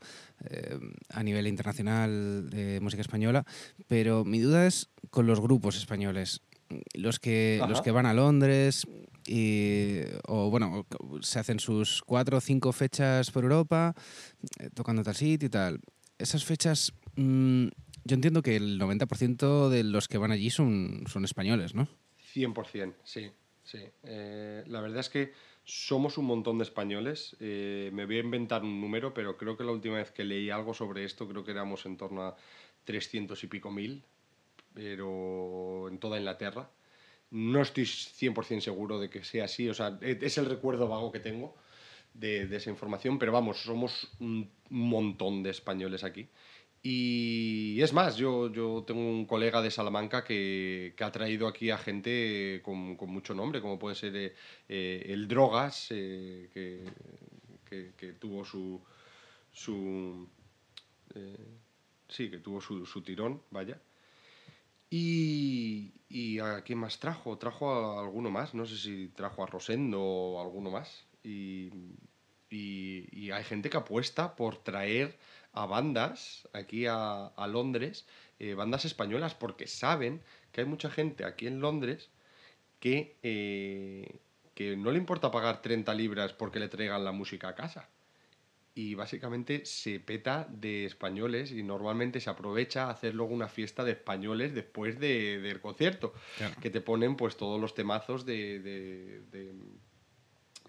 a nivel internacional de música española, pero mi duda es con los grupos españoles los que, los que van a Londres y, o bueno, se hacen sus cuatro o cinco fechas por Europa, eh, tocando tal sitio y tal. Esas fechas, mm, yo entiendo que el 90% de los que van allí son, son españoles, ¿no? 100%, sí, sí. Eh, la verdad es que somos un montón de españoles. Eh, me voy a inventar un número, pero creo que la última vez que leí algo sobre esto, creo que éramos en torno a 300 y pico mil pero en toda Inglaterra. No estoy 100% seguro de que sea así, o sea, e, es el recuerdo vago que tengo de, esa información, pero vamos, somos un montón de españoles aquí. Y es más, yo, yo tengo un colega de Salamanca que, que ha traído aquí a gente con, con, mucho nombre, como puede ser eh, eh, el Drogas, eh, que, que, tuvo su... su sí, que tuvo su, su tirón, vaya. Y, a quién más trajo? Trajo a alguno más, no sé si trajo a Rosendo o alguno más. Y, hay gente que apuesta por traer a bandas aquí a, Londres, eh, bandas españolas, porque saben que hay mucha gente aquí en Londres que, eh, que no le importa pagar 30 libras porque le traigan la música a casa. Y básicamente se peta de españoles y normalmente se aprovecha a hacer luego una fiesta de españoles después de, del concierto, que te ponen pues todos los temazos de, de, de,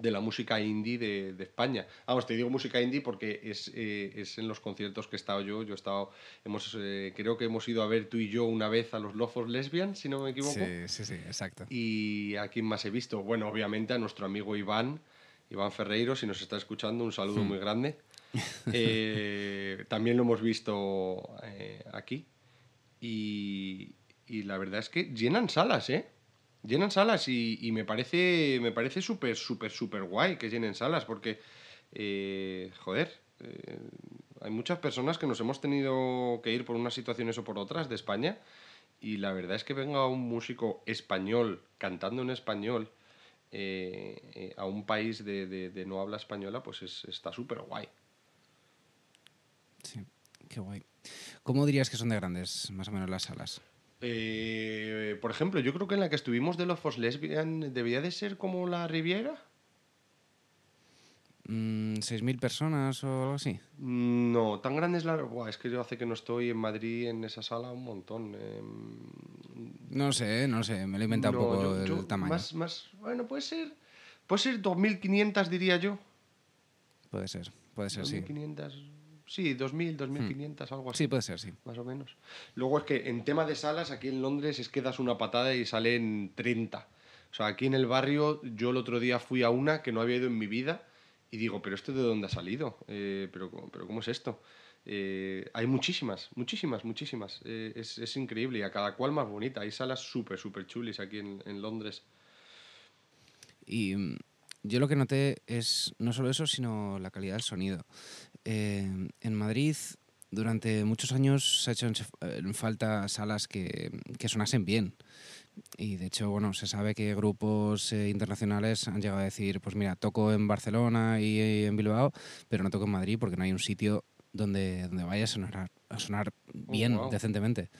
la música indie de, España. Vamos, te digo música indie porque es, eh, es, en los conciertos que he estado yo, yo he estado, hemos, eh, creo que hemos ido a ver tú y yo una vez a los Lofos Lesbian, si no me equivoco. Sí, sí, sí, exacto. Y a quién más he visto, bueno, obviamente a nuestro amigo Iván, Iván Ferreiro, si nos está escuchando, un saludo hmm. muy grande. Eh, también lo hemos visto eh, aquí. Y, la verdad es que llenan salas, ¿eh? Llenan salas y, me parece me parece súper, súper, súper guay que llenen salas porque, eh, joder, hay muchas personas que nos hemos tenido que ir por unas situaciones o por otras de España y la verdad es que venga un músico español cantando en español eh, eh, a un país de, no habla española, pues está súper guay. Sí, qué guay. ¿Cómo dirías que son de grandes, más o menos, las salas? Eh, por ejemplo, yo creo que en la que estuvimos de los Lesbian debía de ser como la Riviera. ¿6.000 mm, personas o algo así? No, tan grande es la... es que yo hace que no estoy en Madrid en esa sala un montón. Em, no sé, no sé, me lo he inventado un poco el tamaño. Más, más, bueno, puede ser, puede ser 2.500 diría yo. Puede ser, puede ser, 2500, sí. Sí, 2.000, 2.500, algo así. Sí, puede ser, sí. Más o menos. Luego es que en tema de salas, aquí en Londres es que das una patada y salen 30. O sea, aquí en el barrio, yo el otro día fui a una que no había ido en mi vida y digo, ¿pero esto de dónde ha salido? Eh, ¿pero, ¿Pero cómo es esto? Eh, hay muchísimas, muchísimas, muchísimas. Eh, es, es, increíble y a cada cual más bonita. Hay salas súper, súper chulis aquí en, en, Londres. Y mm, yo lo que noté es no solo eso, sino la calidad del sonido. en Madrid durante muchos años se ha hecho en falta salas que, que sonasen bien. Y de hecho, bueno, se sabe que grupos eh, internacionales han llegado a decir, pues mira, toco en Barcelona y, en Bilbao, pero no toco en Madrid porque no hay un sitio donde, donde vaya a sonar, a sonar Oh, bien, wow. decentemente.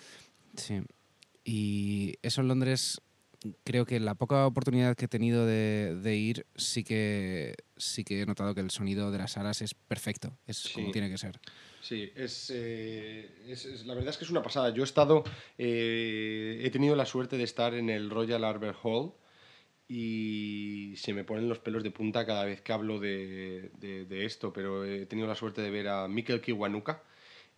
Sí. Y eso en Londres, creo que la poca oportunidad que he tenido de, de ir, sí que, sí que he notado que el sonido de las salas es perfecto, es como tiene que ser. Sí, es, eh, es- es- la verdad es que es una pasada. Yo he estado, eh, he tenido la suerte de estar en el Royal Albert Hall y se me ponen los pelos de punta cada vez que hablo de, de- de esto, pero he tenido la suerte de ver a Mikel Kiwanuka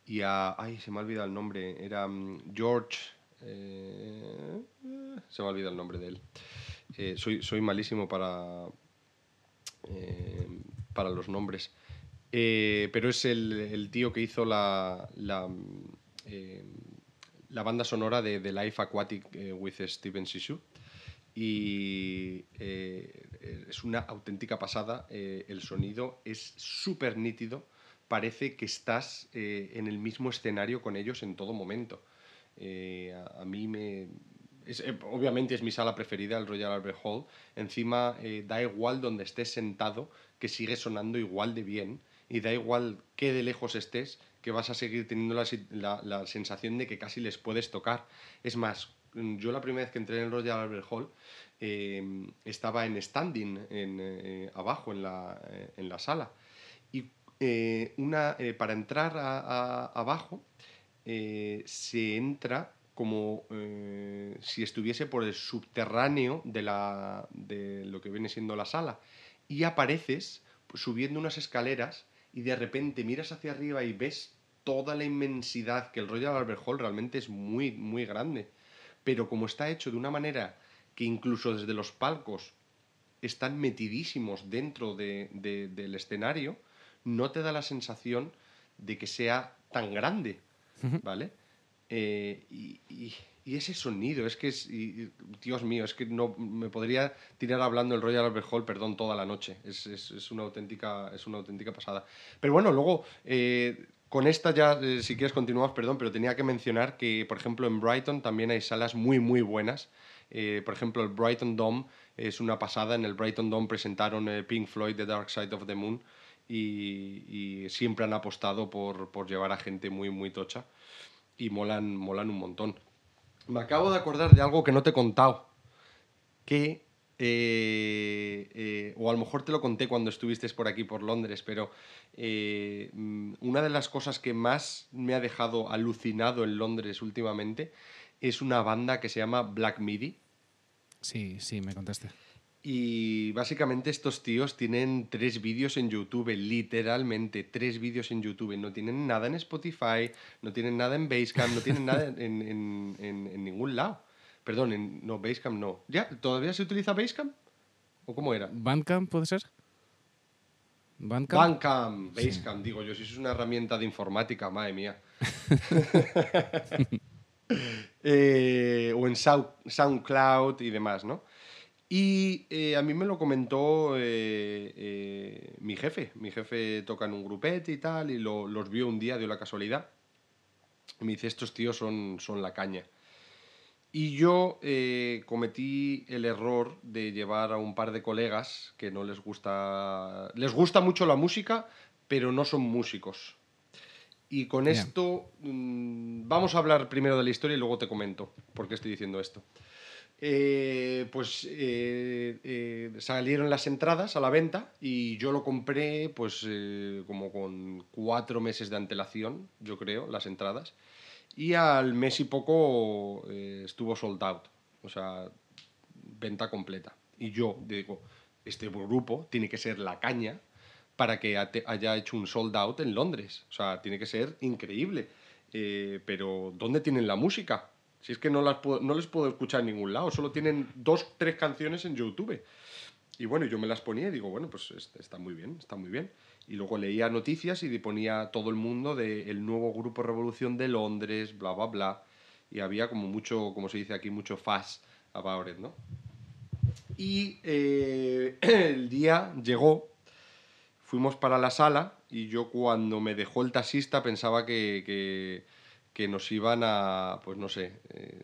y a, ay, se me ha olvidado el nombre, era mm, George, eh, se me ha olvidado el nombre de él. Eh, soy, soy malísimo para, eh, para los nombres. Pero es el, tío que hizo la, la, banda sonora de The Life Aquatic with Steven Sisu. Y es una auténtica pasada. el sonido es súper nítido. Parece que estás en el mismo escenario con ellos en todo momento. Eh, a, mí me, eh, obviamente es mi sala preferida, el Royal Albert Hall. Encima, eh, da igual donde estés sentado, que sigue sonando igual de bien. Y da igual qué de lejos estés, que vas a seguir teniendo la, la- la sensación de que casi les puedes tocar. Es más, mm, yo la primera vez que entré en el Royal Albert Hall eh, estaba en standing, en, eh, abajo en la, en la sala. Y una, para entrar a- abajo, eh, se entra como eh, si estuviese por el subterráneo de, la, de lo que viene siendo la sala. Y apareces pues, subiendo unas escaleras y de repente miras hacia arriba y ves toda la inmensidad que el Royal Albert Hall realmente es muy, muy grande. Pero como está hecho de una manera que incluso desde los palcos están metidísimos dentro de- de- del escenario, no te da la sensación de que sea tan grande, ¿vale? Eh, y, y- y ese sonido, es que es, Dios mío, es que no me podría tirar hablando el Royal Albert Hall, perdón, toda la noche. Es, es- es una, auténtica, es una auténtica pasada. Pero bueno, luego, eh, con esta ya, eh, si quieres continuamos, perdón, pero tenía que mencionar que, por ejemplo, en Brighton también hay salas muy, muy buenas. Eh, por ejemplo, el Brighton Dome es una pasada. En el Brighton Dome presentaron Pink Floyd, The Dark Side of the Moon, y, siempre han apostado por, por llevar a gente muy, muy tocha. Y molan, molan un montón. Me acabo de acordar de algo que no te he contado. Que, eh, eh, o a lo mejor te lo conté cuando estuviste por aquí, por Londres, pero eh, mm, una de las cosas que más me ha dejado alucinado en Londres últimamente es una banda que se llama Black Midi. Sí, sí, me contaste. Y básicamente estos tíos tienen tres vídeos en YouTube, literalmente tres vídeos en YouTube. No tienen nada en Spotify, no tienen nada en Basecamp, no tienen nada en, en- en- en ningún lado. Perdón, en, no, Basecamp no. ¿Ya? ¿Todavía se utiliza Basecamp? ¿O cómo era? ¿Bandcamp puede ser? ¿Bandcamp? Bandcamp, Basecamp, digo yo, si es una herramienta de informática, madre mía. Eh, o en Sound- SoundCloud y demás, ¿no? Y eh, a mí me lo comentó eh, eh, mi jefe. Mi jefe toca en un grupete y tal, y lo- los vio un día, dio la casualidad. Y me dice, estos tíos son, son la caña. Y yo eh, cometí el error de llevar a un par de colegas que no les gusta. Les gusta mucho la música, pero no son músicos. Y con Ya. esto mm, vamos a hablar primero de la historia y luego te comento por qué estoy diciendo esto. Eh, pues eh, eh, salieron las entradas a la venta y yo lo compré pues como con cuatro meses de antelación, yo creo, las entradas. Y al mes y poco estuvo sold out, o sea, venta completa. Y yo digo, este grupo tiene que ser la caña para que haya hecho un sold out en Londres. O sea, tiene que ser increíble. Pero, ¿dónde tienen la música? Si es que no, las puedo- no les puedo escuchar en ningún lado, solo tienen dos, tres canciones en YouTube. Y bueno, yo me las ponía y digo, bueno, pues es- está muy bien, está muy bien. Y luego leía noticias y ponía todo el mundo del nuevo grupo Revolución de Londres, bla, bla, bla. Y había como mucho, como se dice aquí, mucho fast about it, ¿no? Y eh, el día llegó, fuimos para la sala y yo cuando me dejó el taxista pensaba que, que, nos iban a, pues no sé, eh,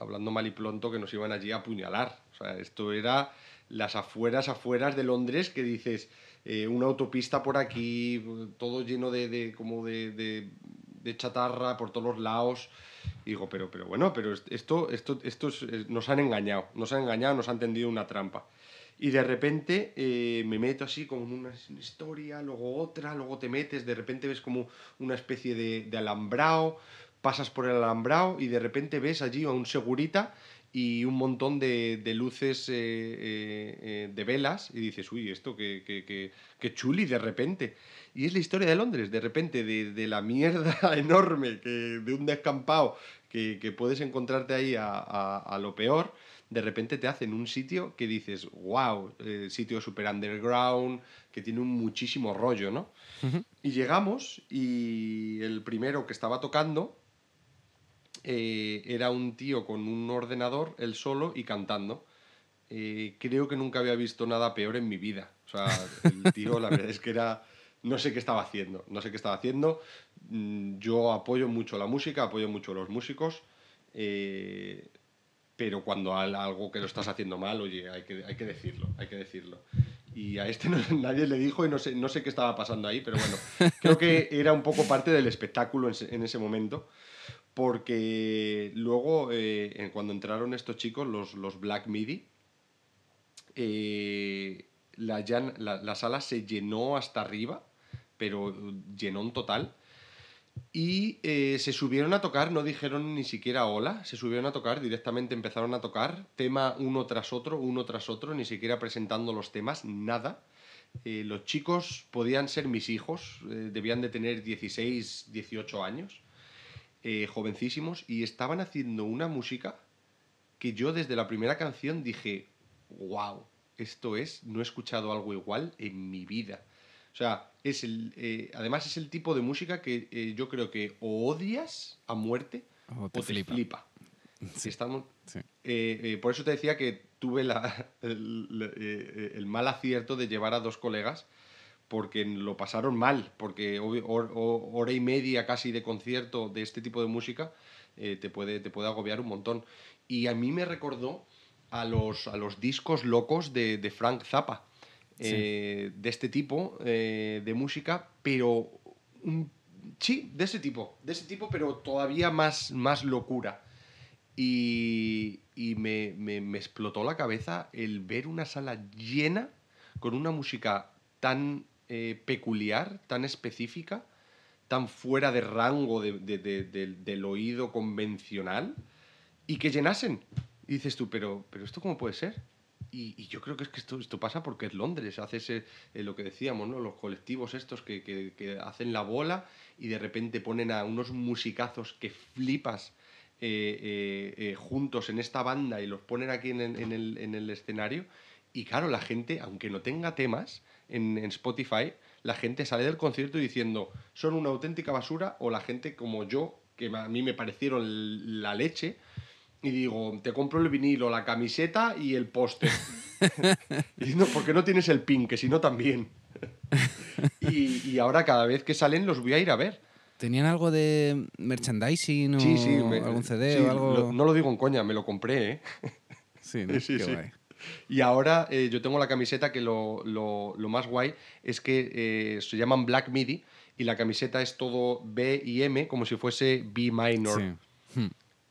hablando mal y pronto, que nos iban allí a apuñalar. O sea, esto era las afueras, afueras de Londres, que dices, eh, una autopista por aquí, todo lleno de, como de, de, chatarra por todos los lados. Y digo, pero, pero bueno, pero esto, esto, esto nos han engañado, nos han engañado, nos han tendido una trampa. Y de repente eh, me meto así con una historia, luego otra, luego te metes, de repente ves como una especie de, de alambrado, pasas por el alambrado y de repente ves allí a un segurita y un montón de, luces eh, eh, de velas y dices, uy, esto qué, qué, qué, chuli de repente. Y es la historia de Londres, de repente, de, la mierda enorme, que, de un descampado que, que puedes encontrarte ahí a, a lo peor de repente te hacen un sitio que dices, wow, eh, sitio super underground, que tiene un muchísimo rollo, ¿no? Y llegamos y el primero que estaba tocando eh, era un tío con un ordenador, él solo y cantando. Eh, creo que nunca había visto nada peor en mi vida. O sea, el tío, la verdad es que era. No sé qué estaba haciendo, no sé qué estaba haciendo. Mm, yo apoyo mucho la música, apoyo mucho a los músicos. Eh, pero cuando algo que lo estás haciendo mal, oye, hay que, hay que decirlo, hay que decirlo. Y a este nadie le dijo y no sé, no sé qué estaba pasando ahí, pero bueno, creo que era un poco parte del espectáculo en, ese momento, porque luego, eh, cuando entraron estos chicos, los, los Black Midi, eh, la, la, la, sala se llenó hasta arriba, pero llenó en total. Y eh, se subieron a tocar, no dijeron ni siquiera hola, se subieron a tocar, directamente empezaron a tocar, tema uno tras otro, uno tras otro, ni siquiera presentando los temas, nada. Eh, los chicos podían ser mis hijos, eh, debían de tener 16, 18 años, jovencísimos, y estaban haciendo una música que yo desde la primera canción dije, wow, esto es, no he escuchado algo igual en mi vida. O sea, es el, eh, además es el tipo de música que eh, yo creo que o odias a muerte o te, flipa. Estamos, eh, por eso te decía que tuve la, el, mal acierto de llevar a dos colegas porque lo pasaron mal, porque hora y media casi de concierto de este tipo de música te, puede, te puede agobiar un montón. Y a mí me recordó a los, a los discos locos de, de Frank Zappa eh, de este tipo eh, de música, pero sí, de ese tipo, de ese tipo, pero todavía más, más locura. Y, me, explotó la cabeza el ver una sala llena con una música tan eh, peculiar, tan específica, tan fuera de rango del oído convencional, y que llenasen. Y dices tú, pero, pero ¿esto cómo puede ser? Y, yo creo que es que esto, esto pasa porque es Londres, hace ese, eh, lo que decíamos, ¿no? los colectivos estos que, que, hacen la bola y de repente ponen a unos musicazos que flipas eh, eh, juntos en esta banda y los ponen aquí en, en, el, en, el, escenario. Y claro, la gente, aunque no tenga temas en, Spotify, la gente sale del concierto diciendo son una auténtica basura o la gente como yo, que a mí me parecieron la leche, y digo, te compro el vinilo, la camiseta y el póster. y no, porque no tienes el pin, que si no también. y, ahora cada vez que salen los voy a ir a ver. ¿Tenían algo de merchandising o sí, sí, algún CD o algo? no lo digo en coña, me lo compré, ¿eh? Sí, ¿no? sí, sí. Y ahora eh, yo tengo la camiseta que lo, lo, lo más guay es que eh, se llaman Black MIDI y la camiseta es todo B y M como si fuese B minor. Sí. Hmm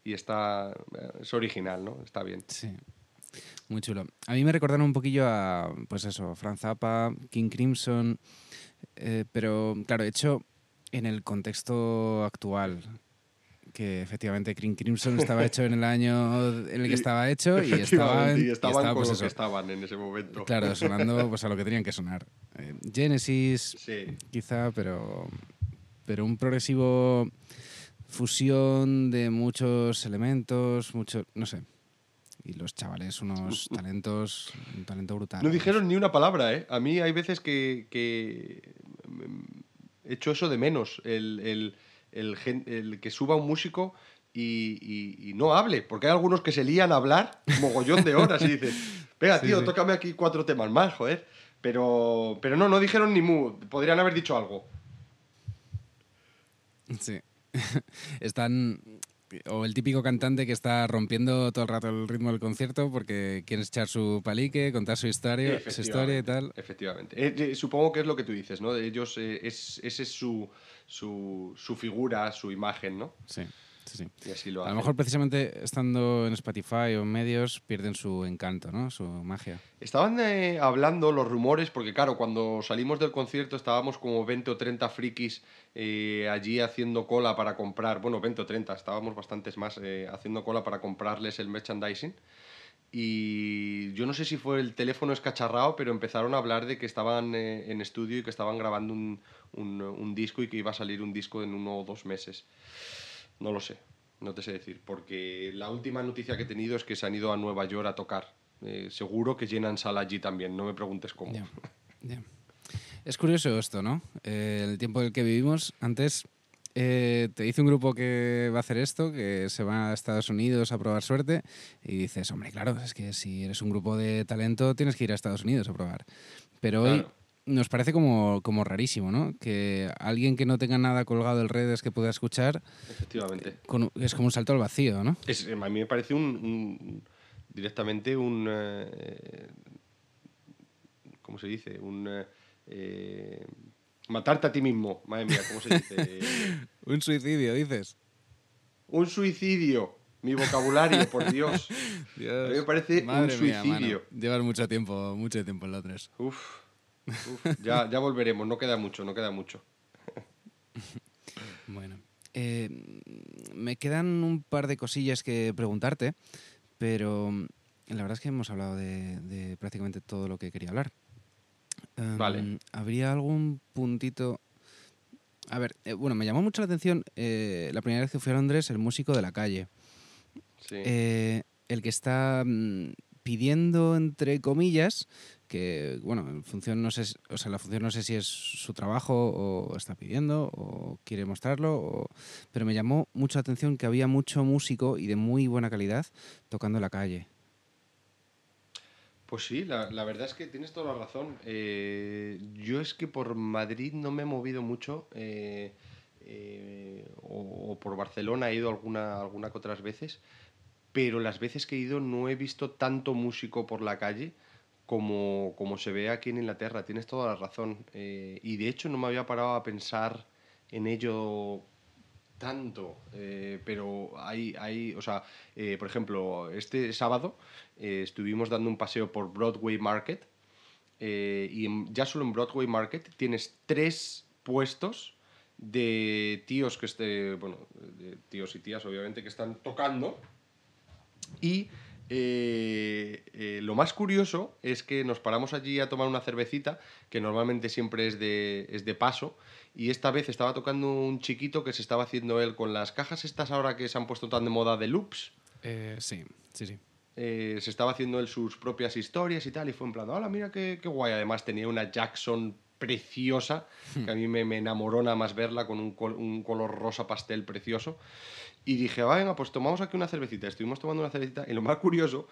y está es original, ¿no? Está bien. Sí. Muy chulo. A mí me recordaron un poquillo a, pues eso, Franz Zappa, King Crimson, eh, pero claro, hecho en el contexto actual, que efectivamente King Crimson estaba hecho en el año en el que estaba hecho y estaban, y estaban, con pues que estaban en ese momento. Claro, sonando pues a lo que tenían que sonar. Eh, Genesis, quizá, pero, pero un progresivo fusión de muchos elementos, mucho, no sé. Y los chavales, unos talentos, un talento brutal. No dijeron ni una palabra, ¿eh? A mí hay veces que, que he hecho eso de menos, el, el, el, el que suba un músico y, y, no hable, porque hay algunos que se lían a hablar mogollón de horas y dicen, venga, tío, tócame aquí cuatro temas más, joder. Pero, pero no, no dijeron ni mu. Podrían haber dicho algo. Sí. Están. O el típico cantante que está rompiendo todo el rato el ritmo del concierto porque quiere echar su palique, contar su historia, su historia y tal. Efectivamente. Eh, eh, supongo que es lo que tú dices, ¿no? Ellos, eh, es, ese es su, su, su figura, su imagen, ¿no? Sí. Sí, Y así lo A lo mejor precisamente estando en Spotify o en medios pierden su encanto, ¿no? Su magia. Estaban eh, hablando los rumores, porque claro, cuando salimos del concierto estábamos como 20 o 30 frikis eh, allí haciendo cola para comprar, bueno, 20 o 30, estábamos bastantes más eh, haciendo cola para comprarles el merchandising. Y yo no sé si fue el teléfono escacharrado, pero empezaron a hablar de que estaban eh, en estudio y que estaban grabando un, un- un disco y que iba a salir un disco en uno o dos meses. No lo sé, no te sé decir, porque la última noticia que he tenido es que se han ido a Nueva York a tocar. Eh, seguro que llenan sala allí también, no me preguntes cómo. Es curioso esto, ¿no? Eh, el tiempo en el que vivimos, antes eh, te dice un grupo que va a hacer esto, que se va a Estados Unidos a probar suerte, y dices, hombre, claro, es que si eres un grupo de talento tienes que ir a Estados Unidos a probar. Pero hoy Claro. Nos parece como, como rarísimo, ¿no? Que alguien que no tenga nada colgado en redes que pueda escuchar, Efectivamente. con- es como un salto al vacío, ¿no? Es- a mí me parece un, un- directamente un... eh, ¿Cómo se dice? Un... eh, eh, matarte a ti mismo, madre mía, ¿cómo se dice? Un suicidio, dices. un suicidio. Mi vocabulario, por Dios. A mí me parece un Madre mía, suicidio. Llevas mucho tiempo, mucho tiempo en Londres. Uf, uf, ya, ya volveremos, no queda mucho, no queda mucho. Bueno, eh, me quedan un par de cosillas que preguntarte, pero mm, la verdad es que hemos hablado de, de prácticamente todo lo que quería hablar. Em, Vale. ¿Habría algún puntito? A ver, eh, bueno, me llamó mucho la atención eh, la primera vez que fui a Londres, el músico de la calle. Sí. Eh, el que está mm, pidiendo, entre comillas, que, bueno, en función no sé, o sea, la función no sé si es su trabajo o está pidiendo o quiere mostrarlo, o- pero me llamó mucho la atención que había mucho músico y de muy buena calidad tocando en la calle. Pues sí, la, la verdad es que tienes toda la razón. Eh, yo es que por Madrid no me he movido mucho, eh, eh, o, o por Barcelona he ido alguna, alguna que otras veces, pero las veces que he ido no he visto tanto músico por la calle como, como se ve aquí en Inglaterra. Tienes toda la razón. Eh, y de hecho no me había parado a pensar en ello tanto, eh, pero hay, hay, o sea, eh, por ejemplo, este sábado estuvimos dando un paseo por Broadway Market y ya solo en Broadway Market tienes tres puestos de tíos que este, bueno, de tíos y tías obviamente que están tocando y eh, eh, lo más curioso es que nos paramos allí a tomar una cervecita, que normalmente siempre es de, es de paso, y esta vez estaba tocando un chiquito que se estaba haciendo él con las cajas estas ahora que se han puesto tan de moda de loops. sí, sí, sí. eh, se estaba haciendo él sus propias historias y tal, y fue en plan, hola, mira qué, qué guay. Además tenía una Jackson preciosa, que a mí me, me enamoró nada más verla con un, col- un color rosa pastel precioso. Y dije, va, venga, pues tomamos aquí una cervecita. Estuvimos tomando una cervecita, y lo más curioso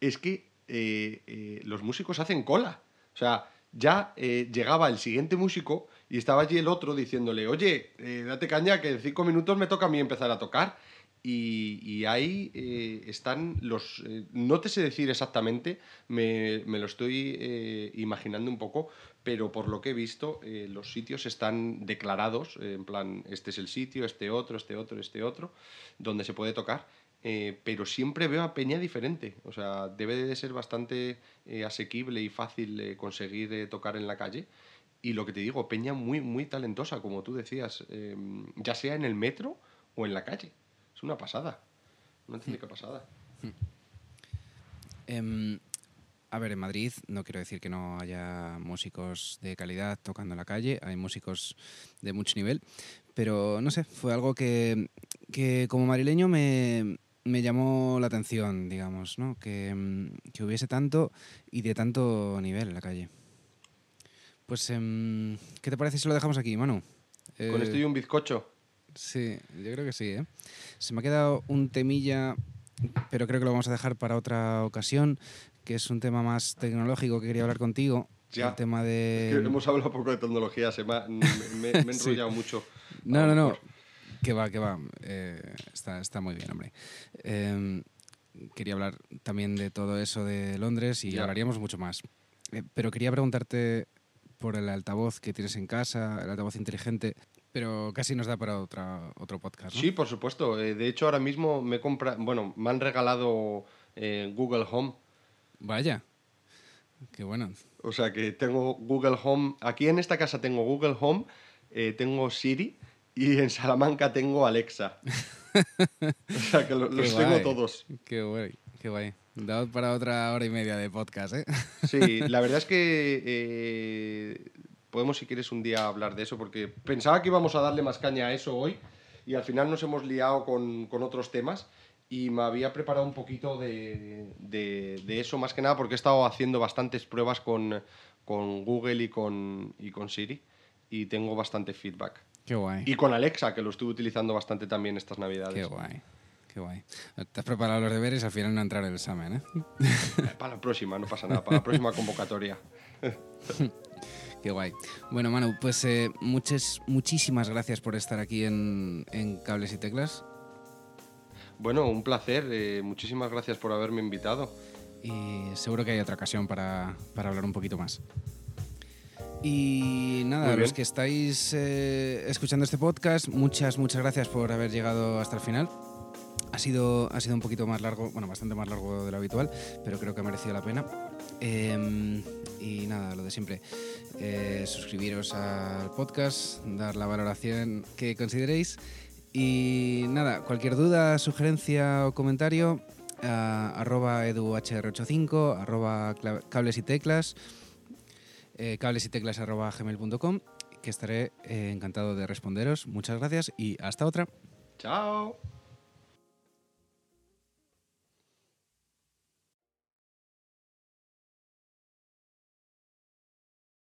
es que eh, eh, los músicos hacen cola. O sea, ya eh, llegaba el siguiente músico y estaba allí el otro diciéndole, oye, date caña que en cinco minutos me toca a mí empezar a tocar. Y, y ahí eh, están los... eh, no te sé decir exactamente, me, me lo estoy eh, imaginando un poco, pero por lo que he visto, eh, los sitios están declarados, eh, en plan, este es el sitio, este otro, este otro, este otro, donde se puede tocar. eh, pero siempre veo a Peña diferente. O sea, debe de ser bastante asequible y fácil conseguir tocar en la calle. Y lo que te digo, Peña muy, muy talentosa, como tú decías, ya sea en el metro o en la calle. Es una pasada. Una auténtica pasada. Em, a ver, en Madrid no quiero decir que no haya músicos de calidad tocando en la calle, hay músicos de mucho nivel, pero no sé, fue algo que, que como madrileño me, me llamó la atención, digamos, ¿no? Que, em, que hubiese tanto y de tanto nivel en la calle. Pues, em, ¿qué te parece si lo dejamos aquí, Manu? Con Eh, esto y un bizcocho. Sí, yo creo que sí, ¿eh? Se me ha quedado un temilla, pero creo que lo vamos a dejar para otra ocasión, que es un tema más tecnológico que quería hablar contigo. Ya. el tema de... Es que hemos hablado poco de tecnología, se me, he Sí. enrollado mucho. No, no, no. Que va, que va. Eh, está, está muy bien, hombre. Eh, quería hablar también de todo eso de Londres y Ya. hablaríamos mucho más. Eh, pero quería preguntarte por el altavoz que tienes en casa, el altavoz inteligente, pero casi nos da para otra, otro podcast, ¿no? Sí, por supuesto. Eh, de hecho, ahora mismo me compra, bueno, me han regalado Google Home. Vaya. Qué bueno. O sea que tengo Google Home. Aquí en esta casa tengo Google Home, eh, tengo Siri y en Salamanca tengo Alexa. o sea que lo- los guay. tengo todos. Qué guay, qué guay. Da para otra hora y media de podcast, ¿eh? Sí, la verdad es que eh, podemos, si quieres, un día hablar de eso, porque pensaba que íbamos a darle más caña a eso hoy y al final nos hemos liado con, con otros temas y me había preparado un poquito de, de- de eso, más que nada porque he estado haciendo bastantes pruebas con, con Google y con, y con Siri y tengo bastante feedback. Qué guay. Y con Alexa, que lo estuve utilizando bastante también estas navidades. Qué guay. Qué guay. Te has preparado los deberes al final no entrar el examen, ¿eh? Para la próxima, no pasa nada, para la próxima convocatoria. Qué guay. Bueno, Manu, pues eh, muchas, muchísimas gracias por estar aquí en, en Cables y Teclas. Bueno, un placer, eh, muchísimas gracias por haberme invitado. Y seguro que hay otra ocasión para, para hablar un poquito más. Y nada, los que estáis eh, escuchando este podcast, muchas, muchas gracias por haber llegado hasta el final. Ha sido, ha sido un poquito más largo, bueno, bastante más largo de lo habitual, pero creo que ha merecido la pena. Eh, y nada, lo de siempre. Eh, suscribiros al podcast, dar la valoración que consideréis. Y nada, cualquier duda, sugerencia o comentario, a arroba eduhr85, arroba cables y teclas, eh, cables y teclas arroba gmail.com, que estaré eh, encantado de responderos. Muchas gracias y hasta otra. Chao.